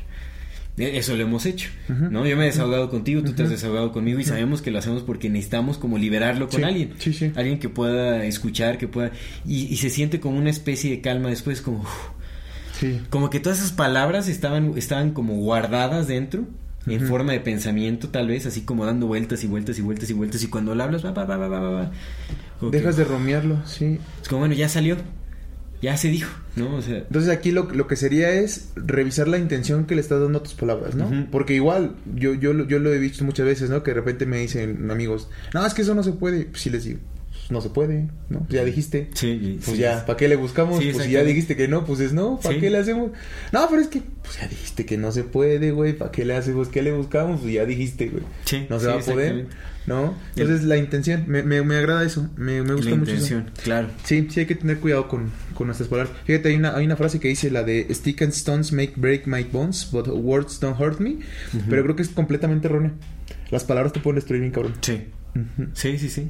E, eso lo hemos hecho, ¿no? Yo me he desahogado contigo, tú te has desahogado conmigo y sabemos que lo hacemos porque necesitamos como liberarlo con alguien. Alguien que pueda escuchar, que pueda... Y, se siente como una especie de calma después, como... Como que todas esas palabras estaban, estaban como guardadas dentro, en forma de pensamiento tal vez, así como dando vueltas y vueltas y vueltas y vueltas y cuando lo hablas, va, va, va, va, va, Dejas de romearlo, sí. Es como, bueno, ya salió, ya se dijo, ¿no? O sea, Entonces aquí lo, lo que sería es revisar la intención que le estás dando a tus palabras, ¿no? Porque igual, yo, yo, yo lo he visto muchas veces, ¿no? Que de repente me dicen amigos, no, es que eso no se puede. Pues sí les digo, pues no se puede, ¿no? Pues ya dijiste. Sí, Pues ya, ¿para qué le buscamos? pues si ya dijiste que no, pues es no, ¿para qué le hacemos? No, pero es que, pues ya dijiste que no se puede, güey, ¿para qué le hacemos? ¿Qué le buscamos? Pues ya dijiste, güey. Sí, no se va a poder. ¿no? Entonces la intención, me, me, me, agrada eso, me, me gusta la mucho intención, claro. Sí, sí hay que tener cuidado con, con nuestras palabras. Fíjate, hay una, hay una frase que dice la de Stick and stones make break my bones, but words don't hurt me. Pero creo que es completamente errónea. Las palabras te pueden destruir bien, cabrón. Sí. Sí, sí, sí.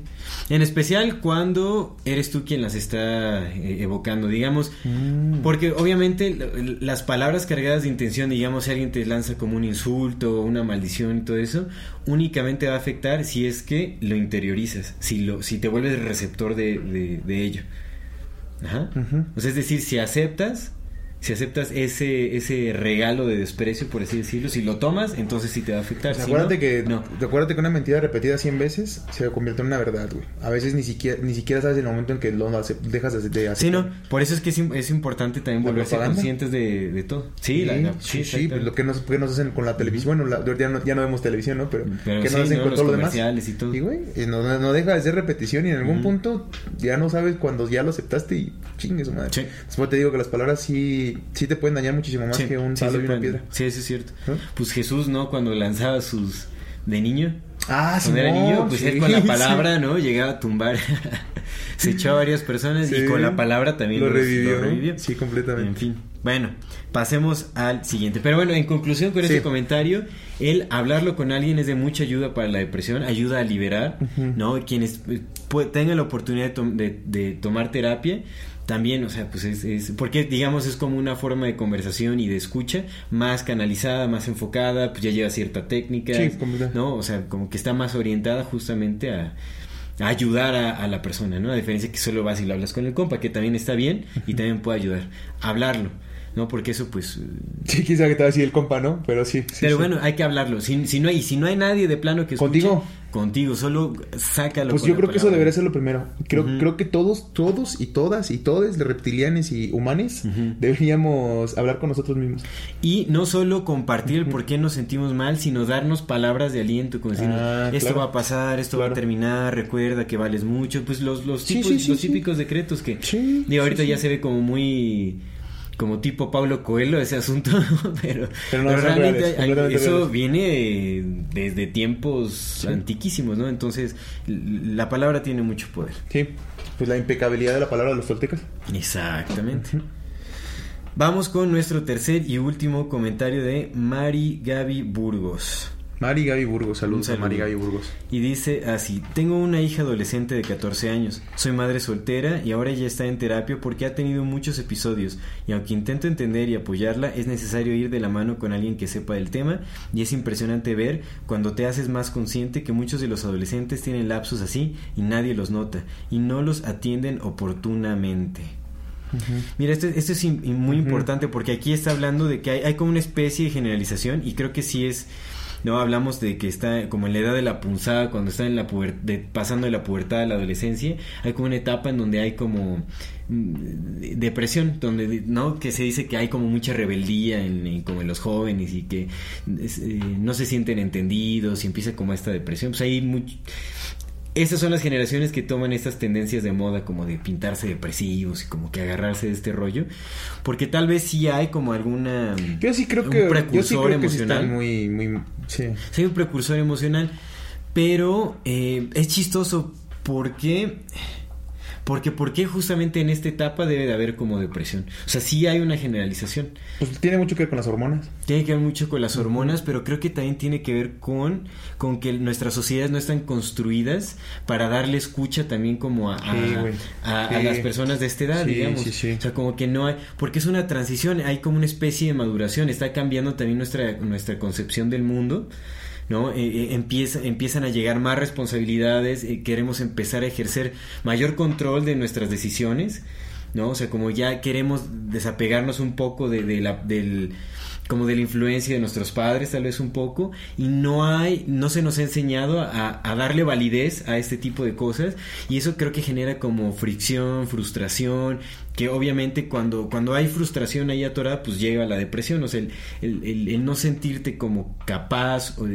En especial cuando eres tú quien las está eh, evocando, digamos, Mm. porque obviamente las palabras cargadas de intención, digamos, si alguien te lanza como un insulto, una maldición y todo eso, únicamente va a afectar si es que lo interiorizas, si lo, si te vuelves receptor de, de, de ello. Ajá. O sea, es decir, si aceptas, si aceptas ese ese regalo de desprecio, por así decirlo, si lo tomas, entonces sí te va a afectar. Si acuérdate no, que no. acuérdate que una mentira repetida 100 veces se convierte en una verdad, güey. A veces ni siquiera ni siquiera sabes el momento en que lo dejas de, hacer. Sí, no, por eso es que es, es importante también ¿La volverse propaganda? conscientes de, de todo. Sí, Sí, la- la- sí, sí, pues lo que nos, que nos hacen con la televisión, bueno, la- ya, no, ya no vemos televisión, ¿no? Pero, Pero ¿qué sí, nos hacen con todo lo demás? y todo. Y güey, no, no deja de ser repetición y en algún Ujú. punto ya no sabes cuando ya lo aceptaste y chingue su madre. Después te digo que las palabras sí sí, sí te pueden dañar muchísimo más que un palo y una piedra. Sí, eso es cierto. Pues Jesús, ¿no? Cuando lanzaba sus de niño. Ah, Cuando era niño, pues él con la palabra, ¿no? Llegaba a tumbar. Se echó a varias personas y con la palabra también lo, revivió. Sí, completamente. En fin. Bueno, pasemos al siguiente. Pero bueno, en conclusión con este comentario, el hablarlo con alguien es de mucha ayuda para la depresión, ayuda a liberar, ¿no? Quienes eh, tengan la oportunidad de, de tomar terapia, también, o sea, pues es, porque digamos es como una forma de conversación y de escucha más canalizada, más enfocada, pues ya lleva cierta técnica, ¿no? O sea, como que está más orientada justamente a, ayudar a, la persona, ¿no? A diferencia que solo vas y lo hablas con el compa, que también está bien y también puede ayudar. Hablarlo. ¿No? Porque eso pues... Sí, quizá que te va a decir el compa, ¿no? Pero sí. Pero bueno, hay que hablarlo. Si, si, no hay, si no hay nadie de plano que escuche... ¿Contigo? Contigo, solo sácalo. Pues yo creo que eso debería ser lo primero. Creo, creo que todos, todos y todas y todos, de reptilianes y humanes, deberíamos hablar con nosotros mismos. Y no solo compartir el por qué nos sentimos mal, sino darnos palabras de aliento, como decir, ah, esto va a pasar, esto va a terminar, recuerda que vales mucho. Pues los, los, tipos, los típicos decretos que... digo, ahorita ya se ve como muy como tipo Pablo Coelho ese asunto, pero, realmente eso viene desde tiempos antiquísimos, ¿no? Entonces la palabra tiene mucho poder. Sí, pues la impecabilidad de la palabra de los toltecas. Exactamente. Vamos con nuestro tercer y último comentario de Mari Gaby Burgos. Mari Gaby Burgos, saludos a Mari Gaby Burgos. Y dice así, tengo una hija adolescente de 14 años, soy madre soltera y ahora ya está en terapia porque ha tenido muchos episodios y aunque intento entender y apoyarla, es necesario ir de la mano con alguien que sepa del tema y es impresionante ver cuando te haces más consciente que muchos de los adolescentes tienen lapsos así y nadie los nota y no los atienden oportunamente. Mira, esto, esto es muy importante porque aquí está hablando de que hay, hay como una especie de generalización y creo que sí es no hablamos de que está como en la edad de la punzada, cuando está en la pasando de la pubertad a la adolescencia, hay como una etapa en donde hay como mm, depresión, donde no que se dice que hay como mucha rebeldía en, como en los jóvenes y que eh, no se sienten entendidos y empieza como esta depresión, pues hay mucho esas son las generaciones que toman estas tendencias de moda como de pintarse depresivos y como que agarrarse de este rollo, porque tal vez sí hay como alguna yo sí creo que un precursor emocional, muy muy sí. sí hay un precursor emocional, pero eh, es chistoso porque porque ¿por qué justamente en esta etapa debe de haber como depresión? O sea, sí hay una generalización. Pues tiene mucho que ver con las hormonas. Tiene que ver mucho con las hormonas, pero creo que también tiene que ver con, con que nuestras sociedades no están construidas para darle escucha también como a, a, las personas de esta edad, digamos. o sea, como que no hay, porque es una transición, hay como una especie de maduración, está cambiando también nuestra, nuestra concepción del mundo. ¿No? Eh, eh, empieza, empiezan a llegar más responsabilidades, eh, queremos empezar a ejercer mayor control de nuestras decisiones, ¿no? O sea, como ya queremos desapegarnos un poco de, de la, del como de la influencia de nuestros padres tal vez un poco y no hay no se nos ha enseñado a, a, darle validez a este tipo de cosas y eso creo que genera como fricción frustración que obviamente cuando cuando hay frustración ahí atorada pues llega la depresión o sea el, el, el, no sentirte como capaz o,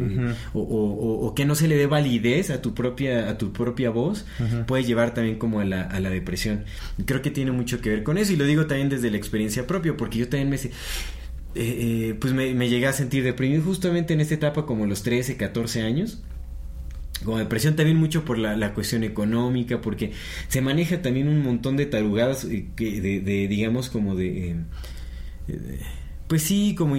o, o, que no se le dé validez a tu propia a tu propia voz puede llevar también como a la, a la depresión. Creo que tiene mucho que ver con eso y lo digo también desde la experiencia propia porque yo también me eh, eh, pues me, llegué a sentir deprimido justamente en esta etapa como los 13, 14 años. Como depresión también mucho por la, cuestión económica, porque se maneja también un montón de tarugadas eh, de, digamos, como de... pues sí, como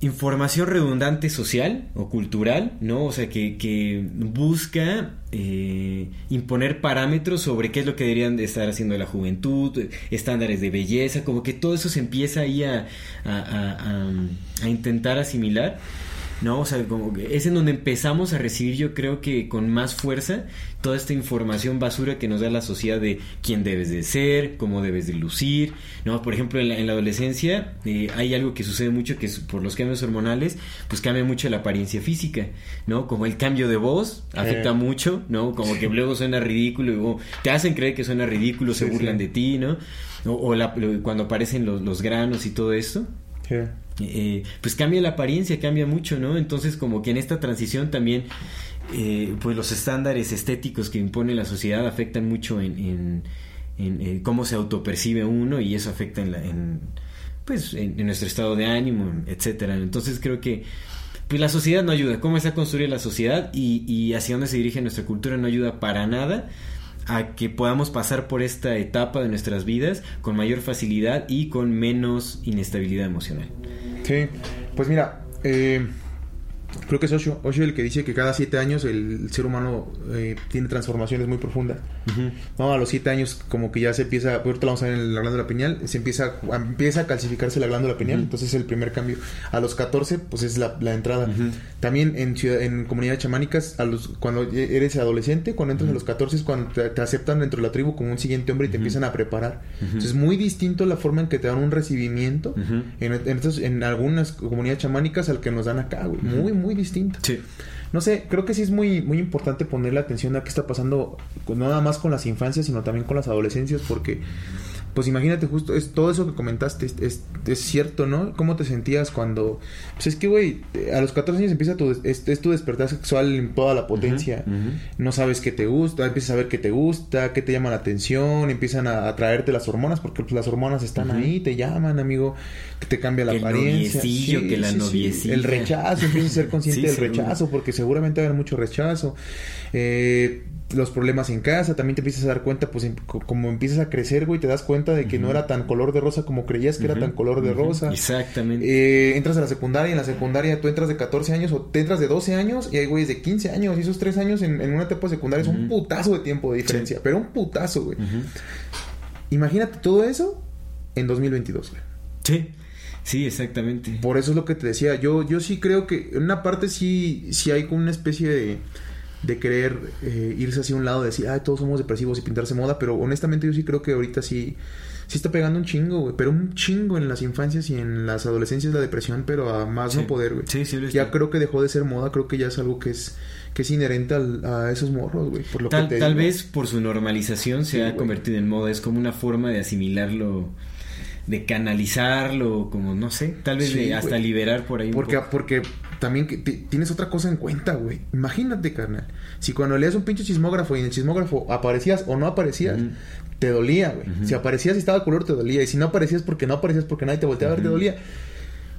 información redundante social o cultural, ¿no? O sea, que, que busca eh, imponer parámetros sobre qué es lo que deberían de estar haciendo la juventud, estándares de belleza, como que todo eso se empieza ahí a, a intentar asimilar ¿no? O sea, como que es en donde empezamos a recibir, yo creo que con más fuerza, toda esta información basura que nos da la sociedad de quién debes de ser, cómo debes de lucir, ¿no? Por ejemplo, en la, adolescencia eh, hay algo que sucede mucho que es, por los cambios hormonales, pues cambia mucho la apariencia física, ¿no? Como el cambio de voz afecta mucho, ¿no? Como que luego suena ridículo, o te hacen creer que suena ridículo, se burlan de ti, ¿no? O, cuando aparecen los, los granos y todo esto. Eh, pues cambia la apariencia, cambia mucho, ¿no? Entonces como que en esta transición también, eh, pues los estándares estéticos que impone la sociedad afectan mucho en, cómo se autopercibe uno y eso afecta en, la, pues en, nuestro estado de ánimo, etcétera. Entonces creo que pues la sociedad no ayuda. ¿Cómo está construida la sociedad y, y hacia dónde se dirige nuestra cultura no ayuda para nada a que podamos pasar por esta etapa de nuestras vidas con mayor facilidad y con menos inestabilidad emocional. Sí, pues mira, eh, creo que es Osho, Osho el que dice que cada siete años el ser humano eh, tiene transformaciones muy profundas. No, a los siete años como que ya se empieza, ahorita vamos a ver en la glándula pineal, se empieza, empieza a calcificarse la glándula pineal, entonces es el primer cambio. A los 14 pues es la, entrada. También en, en comunidades chamánicas, a los, cuando eres adolescente, cuando entras a los 14 es cuando te, aceptan dentro de la tribu como un siguiente hombre y te empiezan a preparar. Entonces es muy distinto la forma en que te dan un recibimiento en, en, en, algunas comunidades chamánicas al que nos dan acá, güey. Muy, muy distinto. Sí no sé, creo que sí es muy, muy importante ponerle atención a qué está pasando, no nada más con las infancias, sino también con las adolescencias, porque pues imagínate justo, es todo eso que comentaste, es, es, cierto, ¿no? ¿Cómo te sentías cuando... Pues es que, güey, a los 14 años empieza tu, es, tu despertar sexual en toda la potencia. No sabes qué te gusta, empiezas a ver qué te gusta, qué te llama la atención, empiezan a, atraerte las hormonas, porque pues, las hormonas están ahí, te llaman, amigo, que te cambia la apariencia. Sí, que la noviecilla. El rechazo, empiezas a ser consciente del rechazo, porque seguramente va a haber mucho rechazo. Eh los problemas en casa, también te empiezas a dar cuenta, pues como empiezas a crecer, güey, te das cuenta de que no era tan color de rosa como creías que era tan color de rosa. Exactamente. Eh, entras a la secundaria y en la secundaria tú entras de 14 años o te entras de 12 años y hay güeyes de 15 años y esos 3 años en, una etapa secundaria es un putazo de tiempo de diferencia, pero un putazo, güey. Imagínate todo eso en 2022, güey. Sí. Sí, exactamente. Por eso es lo que te decía. Yo, yo sí creo que en una parte sí, sí hay como una especie de de querer eh, irse hacia un lado de decir, ay, todos somos depresivos y pintarse moda, pero honestamente yo sí creo que ahorita sí, sí está pegando un chingo, güey, pero un chingo en las infancias y en las adolescencias la depresión, pero a más no poder, güey. Sí, sí, ya creo que dejó de ser moda, creo que ya es algo que es que es inherente a esos morros, güey, por lo tal, que Tal vez por su normalización se ha convertido en moda, es como una forma de asimilarlo de canalizarlo, como no sé, tal vez de hasta liberar por ahí. Porque, porque también que tienes otra cosa en cuenta, güey. Imagínate, carnal. Si cuando leías un pinche chismógrafo y en el chismógrafo aparecías o no aparecías, te dolía, güey. Si aparecías y estaba de color, te dolía. Y si no aparecías porque no aparecías porque nadie te volteaba a ver, te dolía.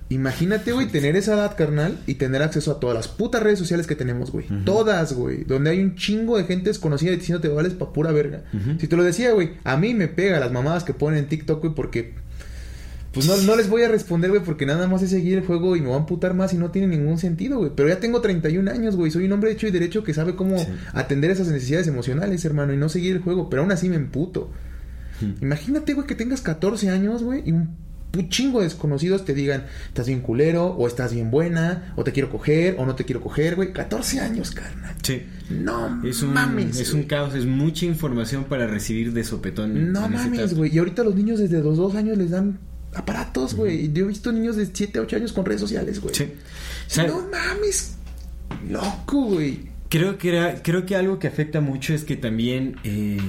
Imagínate, güey, tener esa edad, carnal, y tener acceso a todas las putas redes sociales que tenemos, güey. Todas, güey. Donde hay un chingo de gente desconocida diciéndote vales pa' pura verga. Si te lo decía, güey, a mí me pega las mamadas que ponen en TikTok, güey, porque pues no, no les voy a responder, güey, porque nada más es seguir el juego y me va a amputar más y no tiene ningún sentido, güey. Pero ya tengo 31 años, güey. Soy un hombre hecho y derecho que sabe cómo atender esas necesidades emocionales, hermano, y no seguir el juego. Pero aún así me emputo. Hmm. Imagínate, güey, que tengas 14 años, güey, y un chingo de desconocidos te digan, estás bien culero, o estás bien buena, o te quiero coger, o no te quiero coger, güey. 14 años, carnal. Sí. No es un, mames. Es un caos, es mucha información para recibir de sopetón. No mames, güey. Y ahorita los niños desde los dos años les dan aparatos, güey. Yo he visto niños de 7 a 8 años con redes sociales, güey. Sí. no mames. Loco, güey. Creo que era, creo que algo que afecta mucho es que también, eh,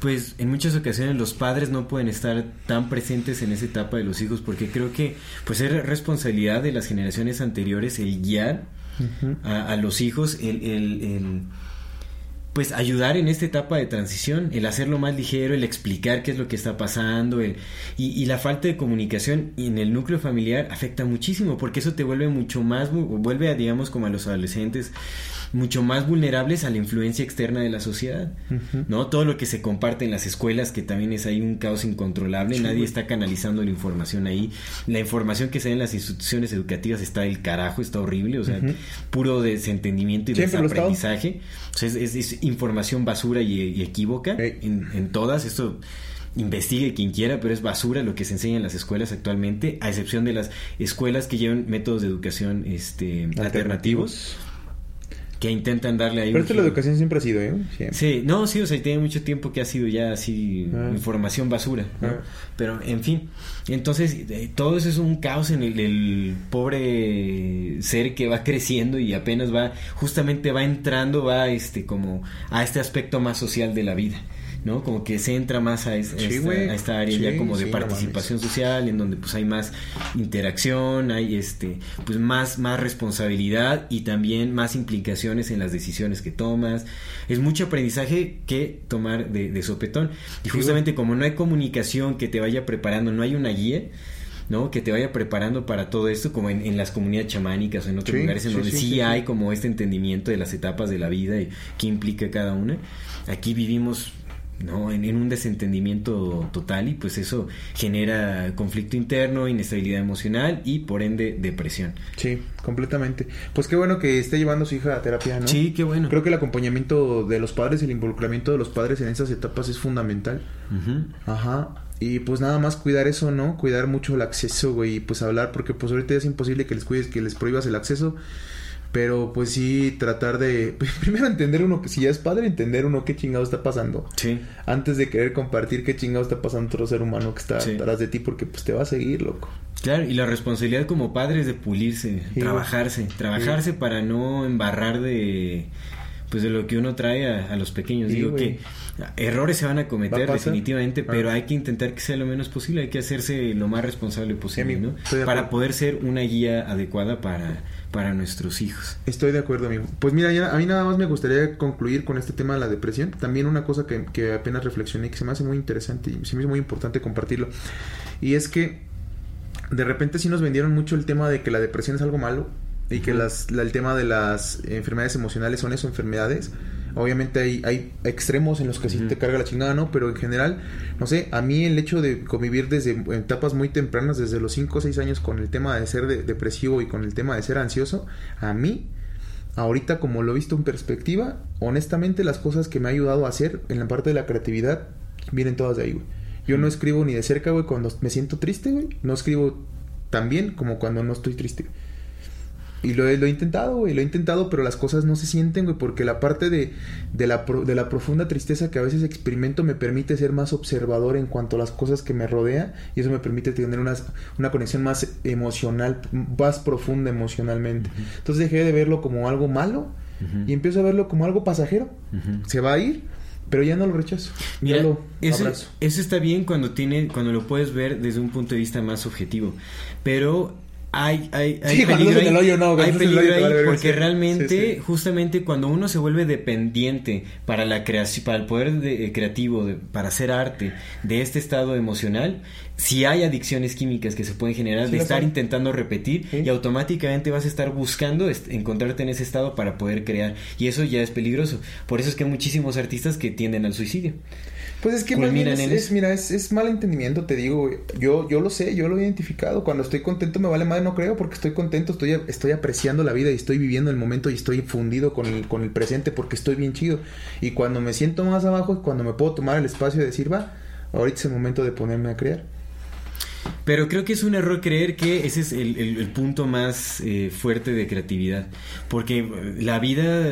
pues, en muchas ocasiones los padres no pueden estar tan presentes en esa etapa de los hijos, porque creo que, pues, es responsabilidad de las generaciones anteriores el guiar a, los hijos, el, el pues ayudar en esta etapa de transición, el hacerlo más ligero, el explicar qué es lo que está pasando, el, y, la falta de comunicación en el núcleo familiar afecta muchísimo, porque eso te vuelve mucho más, vuelve a, digamos, como a los adolescentes, mucho más vulnerables a la influencia externa de la sociedad, ¿no? Todo lo que se comparte en las escuelas, que también es ahí un caos incontrolable, nadie está canalizando la información ahí, la información que se da en las instituciones educativas está del carajo, está horrible, o sea, puro desentendimiento y desaprendizaje, es, información basura y, equívoca en, en todas, esto investigue quien quiera, pero es basura lo que se enseña en las escuelas actualmente, a excepción de las escuelas que llevan métodos de educación este, alternativos que intentan darle ahí. Pero esto la educación siempre ha sido, ¿eh? Sí, no, sí, o sea, tiene mucho tiempo que ha sido ya así ah. información basura, ah. Pero, en fin, entonces eh, todo eso es un caos en el, pobre ser que va creciendo y apenas va, justamente va entrando, va este como a este aspecto más social de la vida. ¿No? Como que se entra más a, es- Sí, esta, a esta área ya como de sí, no participación social, en donde pues hay más interacción, hay este, pues más, más responsabilidad y también más implicaciones en las decisiones que tomas. Es mucho aprendizaje que tomar de, de sopetón. Y justamente como no hay comunicación que te vaya preparando, no hay una guía, ¿no? Que te vaya preparando para todo esto, como en, en las comunidades chamánicas o en otros Sí, lugares en sí, donde sí, sí. hay como este entendimiento de las etapas de la vida y qué implica cada una. Aquí vivimos ¿no? En, en un desentendimiento total y pues eso genera conflicto interno, inestabilidad emocional y por ende depresión. Sí, completamente. Pues qué bueno que esté llevando a su hija a terapia, ¿no? Sí, qué bueno. Creo que el acompañamiento de los padres, el involucramiento de los padres en esas etapas es fundamental. Ajá. Y pues nada más cuidar eso, ¿no? Cuidar mucho el acceso, güey. Y pues hablar, porque pues ahorita es imposible que les cuides, que les prohíbas el acceso. Pero pues sí, tratar de... Primero entender uno que si ya es padre, entender uno qué chingado está pasando. Sí. Antes de querer compartir qué chingado está pasando otro ser humano que está Sí. atrás de ti, porque pues te va a seguir, loco. Claro, y la responsabilidad como padre es de pulirse, Sí. trabajarse, trabajarse para no embarrar de pues de lo que uno trae a, a los pequeños. Sí, Digo que errores se van a Va cometer a definitivamente, Ah. pero hay que intentar que sea lo menos posible, hay que hacerse lo más responsable posible, ¿no? Para poder ser una guía adecuada para, para nuestros hijos. Estoy de acuerdo, amigo. Pues mira, ya- a mí nada más me gustaría concluir con este tema de la depresión. También una cosa que, que apenas reflexioné y que se me hace muy interesante y se me hizo muy importante compartirlo. Y es que de repente sí nos vendieron mucho el tema de que la depresión es algo malo y que Ujú. las, la- el tema de las enfermedades emocionales son eso, enfermedades. Obviamente hay, hay extremos en los que sí te carga la chingada, ¿no? Pero en general, no sé, a mí el hecho de convivir desde etapas muy tempranas, desde los 5 o 6 años con el tema de ser de- depresivo y con el tema de ser ansioso, a mí, ahorita como lo he visto en perspectiva, honestamente las cosas que me ha ayudado a hacer en la parte de la creatividad vienen todas de ahí, güey. Yo no escribo ni de cerca, güey, cuando me siento triste, güey. No escribo tan bien como cuando no estoy triste. Y lo he, lo he intentado, güey, lo he intentado, pero las cosas no se sienten, güey, porque la parte de, de, la, pro- de la profunda tristeza que a veces experimento me permite ser más observador en cuanto a las cosas que me rodea y eso me permite tener una, una conexión más emocional, más profunda emocionalmente. Entonces dejé de verlo como algo malo y empiezo a verlo como algo pasajero. Se va a ir, pero ya no lo rechazo. Mira, ya lo eso, abrazo. eso está bien cuando tiene, cuando lo puedes ver desde un punto de vista más objetivo. Pero hay, hay, hay Sí, peligro el hoyo, no, hay el peligro hoyo ahí porque realmente, Sí, sí. justamente cuando uno se vuelve dependiente para la creación, para el poder de- eh, creativo, de- para hacer arte, de este estado emocional, si hay adicciones químicas que se pueden generar de estar intentando repetir y automáticamente vas a estar buscando est- encontrarte en ese estado para poder crear y eso ya es peligroso. Por eso es que hay muchísimos artistas que tienden al suicidio. Pues es que bien culminan es, es- mira, es, es mal entendimiento, te digo. Yo, yo lo sé, yo lo he identificado. Cuando estoy contento me vale madre, no creo, porque estoy contento, estoy, estoy apreciando la vida y estoy viviendo el momento y estoy fundido con el, con el presente porque estoy bien chido. Y cuando me siento más abajo es cuando me puedo tomar el espacio de decir, va, ahorita es el momento de ponerme a crear. Pero creo que es un error creer que ese es el, el- el punto más eh, fuerte de creatividad. Porque la vida,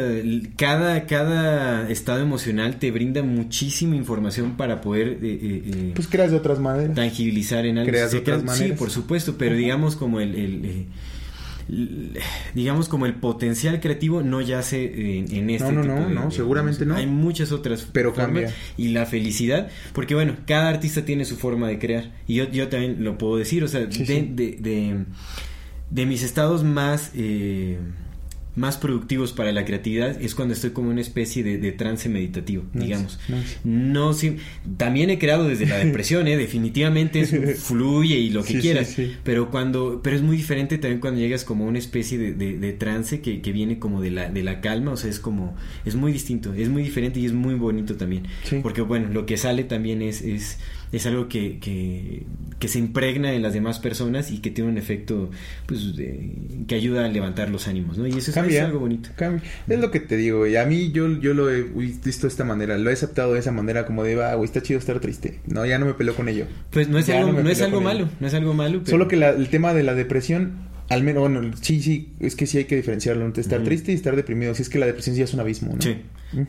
cada, cada estado emocional te brinda muchísima información para poder eh, eh, eh, Pues creas de otras maneras. tangibilizar en algo. Creas de otras sí, maneras. por supuesto, pero digamos como el... el, eh, digamos como el potencial creativo no yace en, en este No, no, tipo no, de- no, seguramente no. hay muchas otras Pero formas cambia. y la felicidad porque bueno cada artista tiene su forma de crear y yo, yo también lo puedo decir o sea Sí, de, sí. De, de, de mis estados más eh, más productivos para la creatividad es cuando estoy como una especie de, de trance meditativo Nice, digamos nice. no sí, también he creado desde la depresión eh definitivamente es- fluye y lo que Sí, quieras sí. pero cuando pero es muy diferente también cuando llegas como a una especie de, de- de trance que, que viene como de la de la calma o sea es como es muy distinto es muy diferente y es muy bonito también porque bueno lo que sale también es es, es algo que, que, que se impregna en las demás personas y que tiene un efecto pues de- que ayuda a levantar los ánimos no y eso es, Cambia, es algo bonito cambia. Es lo que te digo, y a mí yo, yo lo he visto de esta manera, lo he aceptado de esa manera, como de, va, güey, está chido estar triste. No, ya no me peleo con ello. pues no es Ya algo no es algo ello. malo no es algo malo pero- Solo que la- el tema de la depresión, al menos, bueno, sí, sí, es que sí hay que diferenciarlo entre estar triste y estar deprimido. Si es que la depresión ya es un abismo, ¿no? sí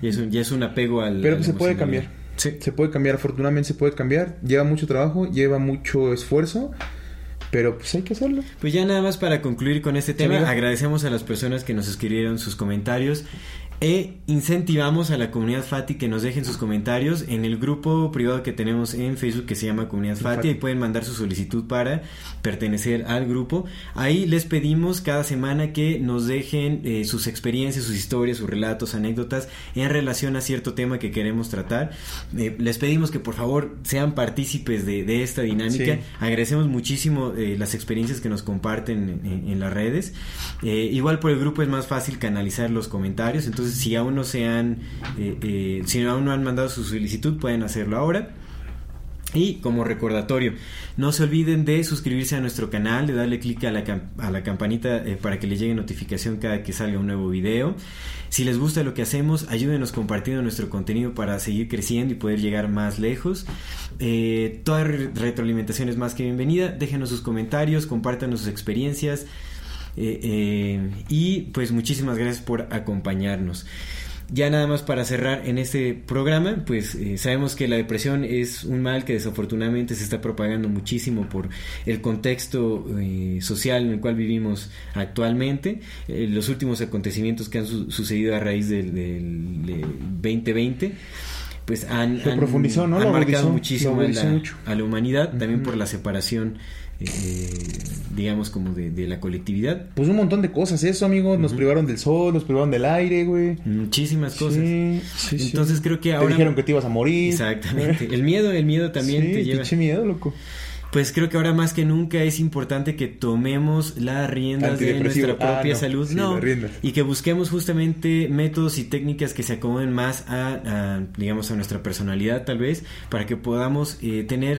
y es un, ya es un apego al Pero pues se puede cambiar. Sí Se puede cambiar, afortunadamente se puede cambiar. Lleva mucho trabajo, lleva mucho esfuerzo, pero pues hay que hacerlo. Pues ya nada más para concluir con este tema, agradecemos a las personas que nos escribieron sus comentarios. E incentivamos a la comunidad FATI que nos dejen sus comentarios en el grupo privado que tenemos en Facebook que se llama Comunidad FATI. y pueden mandar su solicitud para pertenecer al grupo. Ahí les pedimos cada semana que nos dejen eh, sus experiencias, sus historias, sus relatos, anécdotas en relación a cierto tema que queremos tratar. Eh, les pedimos que por favor sean partícipes de, esta dinámica. Agradecemos muchísimo eh, las experiencias que nos comparten en, las redes. igual por el grupo es más fácil canalizar los comentarios. Entonces si aún no se han, eh, eh, si aún no han mandado su solicitud, pueden hacerlo ahora. Y como recordatorio, no se olviden de suscribirse a nuestro canal, de darle clic a la, campanita eh, para que les llegue notificación cada que salga un nuevo video. Si les gusta lo que hacemos, ayúdenos compartiendo nuestro contenido para seguir creciendo y poder llegar más lejos. toda retroalimentación es más que bienvenida. Déjenos sus comentarios, compártanos sus experiencias. Eh, eh, y pues muchísimas gracias por acompañarnos. Ya nada más para cerrar en este programa, pues eh, sabemos que la depresión es un mal que desafortunadamente se está propagando muchísimo por el contexto social en el cual vivimos actualmente, los últimos acontecimientos que han sucedido a raíz del, 2020 pues han, profundizado marcado muchísimo a la, humanidad, también por la separación eh, digamos, como de, la colectividad. Pues un montón de cosas, eso, amigo. Nos privaron del sol, nos privaron del aire, güey. Muchísimas cosas. Entonces creo que ahora. Te dijeron que te ibas a morir. Exactamente. El miedo, el miedo también te lleva. miedo, loco. Pues creo que ahora más que nunca es importante que tomemos las riendas de nuestra propia ah, salud, no, y que busquemos justamente métodos y técnicas que se acomoden más a, digamos, a nuestra personalidad tal vez, para que podamos eh, tener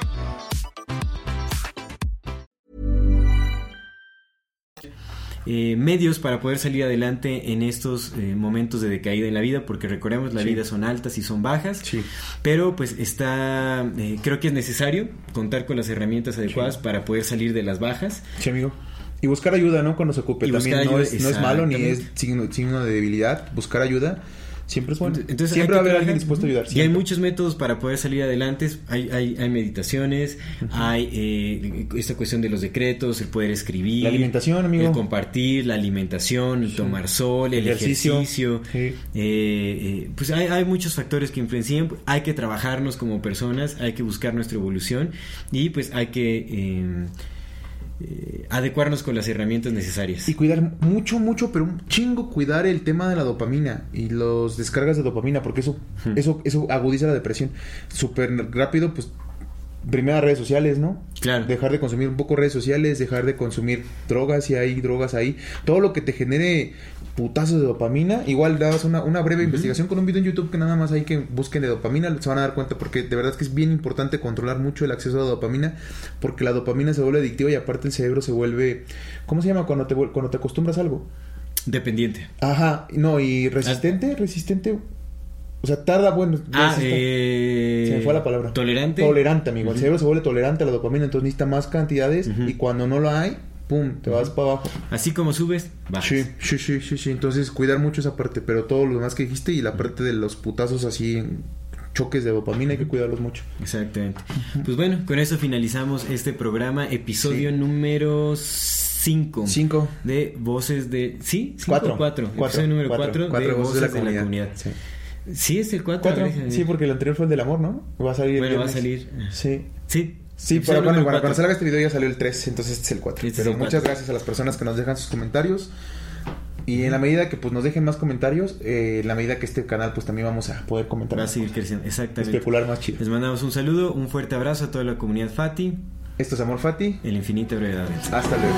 Eh, medios para poder salir adelante en estos eh, momentos de decaída en la vida, porque recordemos, la vida son altas y son bajas, pero pues está, eh, creo que es necesario contar con las herramientas adecuadas para poder salir de las bajas. Sí, amigo. Y buscar ayuda, ¿no? Cuando se ocupe. También no es, no es malo ni es signo, signo de debilidad. Buscar ayuda Siempre es bueno. Entonces, siempre va a haber alguien dispuesto a ayudar. Y hay muchos métodos para poder salir adelante. Hay, hay, hay meditaciones, hay eh, esta cuestión de los decretos, el poder escribir. La alimentación, amigo. El compartir, la alimentación, el tomar sol, el ejercicio. Eh, eh, pues hay, hay, muchos factores que influencian. Hay que trabajarnos como personas, hay que buscar nuestra evolución y pues hay que eh, adecuarnos con las herramientas necesarias. Y cuidar mucho, mucho, pero un chingo cuidar el tema de la dopamina y los descargas de dopamina, porque eso, eso, eso agudiza la depresión. Súper rápido, pues primero redes sociales, ¿no? Claro. Dejar de consumir un poco redes sociales, dejar de consumir drogas, si hay drogas ahí. Todo lo que te genere putazos de dopamina. Igual dabas una, una breve investigación con un video en YouTube que nada más hay que busquen de dopamina, se van a dar cuenta porque de verdad es que es bien importante controlar mucho el acceso a la dopamina porque la dopamina se vuelve adictiva y aparte el cerebro se vuelve, ¿cómo se llama cuando te cuando te acostumbras a algo? Dependiente. Ajá, no, y resistente, resistente. O sea, tarda, bueno. Ah, eh... Se me fue la palabra. Tolerante. Tolerante, amigo. El cerebro se vuelve tolerante a la dopamina, entonces necesita más cantidades y cuando no lo hay, pum, te vas para abajo. Así como subes, bajas. Sí, sí, sí, sí, sí. Entonces, cuidar mucho esa parte, pero todo lo demás que dijiste y la parte de los putazos así en choques de dopamina hay que cuidarlos mucho. Exactamente. Pues bueno, con eso finalizamos este programa, episodio número 5. 5. De Voces de... ¿Sí? 4. 4. Episodio número 4 de Voces de la Comunidad. Sí. Sí, es el 4. Sí, porque el anterior fue el del amor, ¿no? Va a salir. Bueno, va a salir. Sí. Sí, Sí, pero cuando, cuando, salga este video ya salió el 3, entonces este es el 4. Este pero muchas gracias a las personas que nos dejan sus comentarios. Y en la medida que pues nos dejen más comentarios, eh, en la medida que este canal pues también vamos a poder comentar. Va a seguir creciendo, exactamente. Especular más chido. Les mandamos un saludo, un fuerte abrazo a toda la comunidad Fati, Esto es Amor Fati. el infinita brevedad. Hasta luego.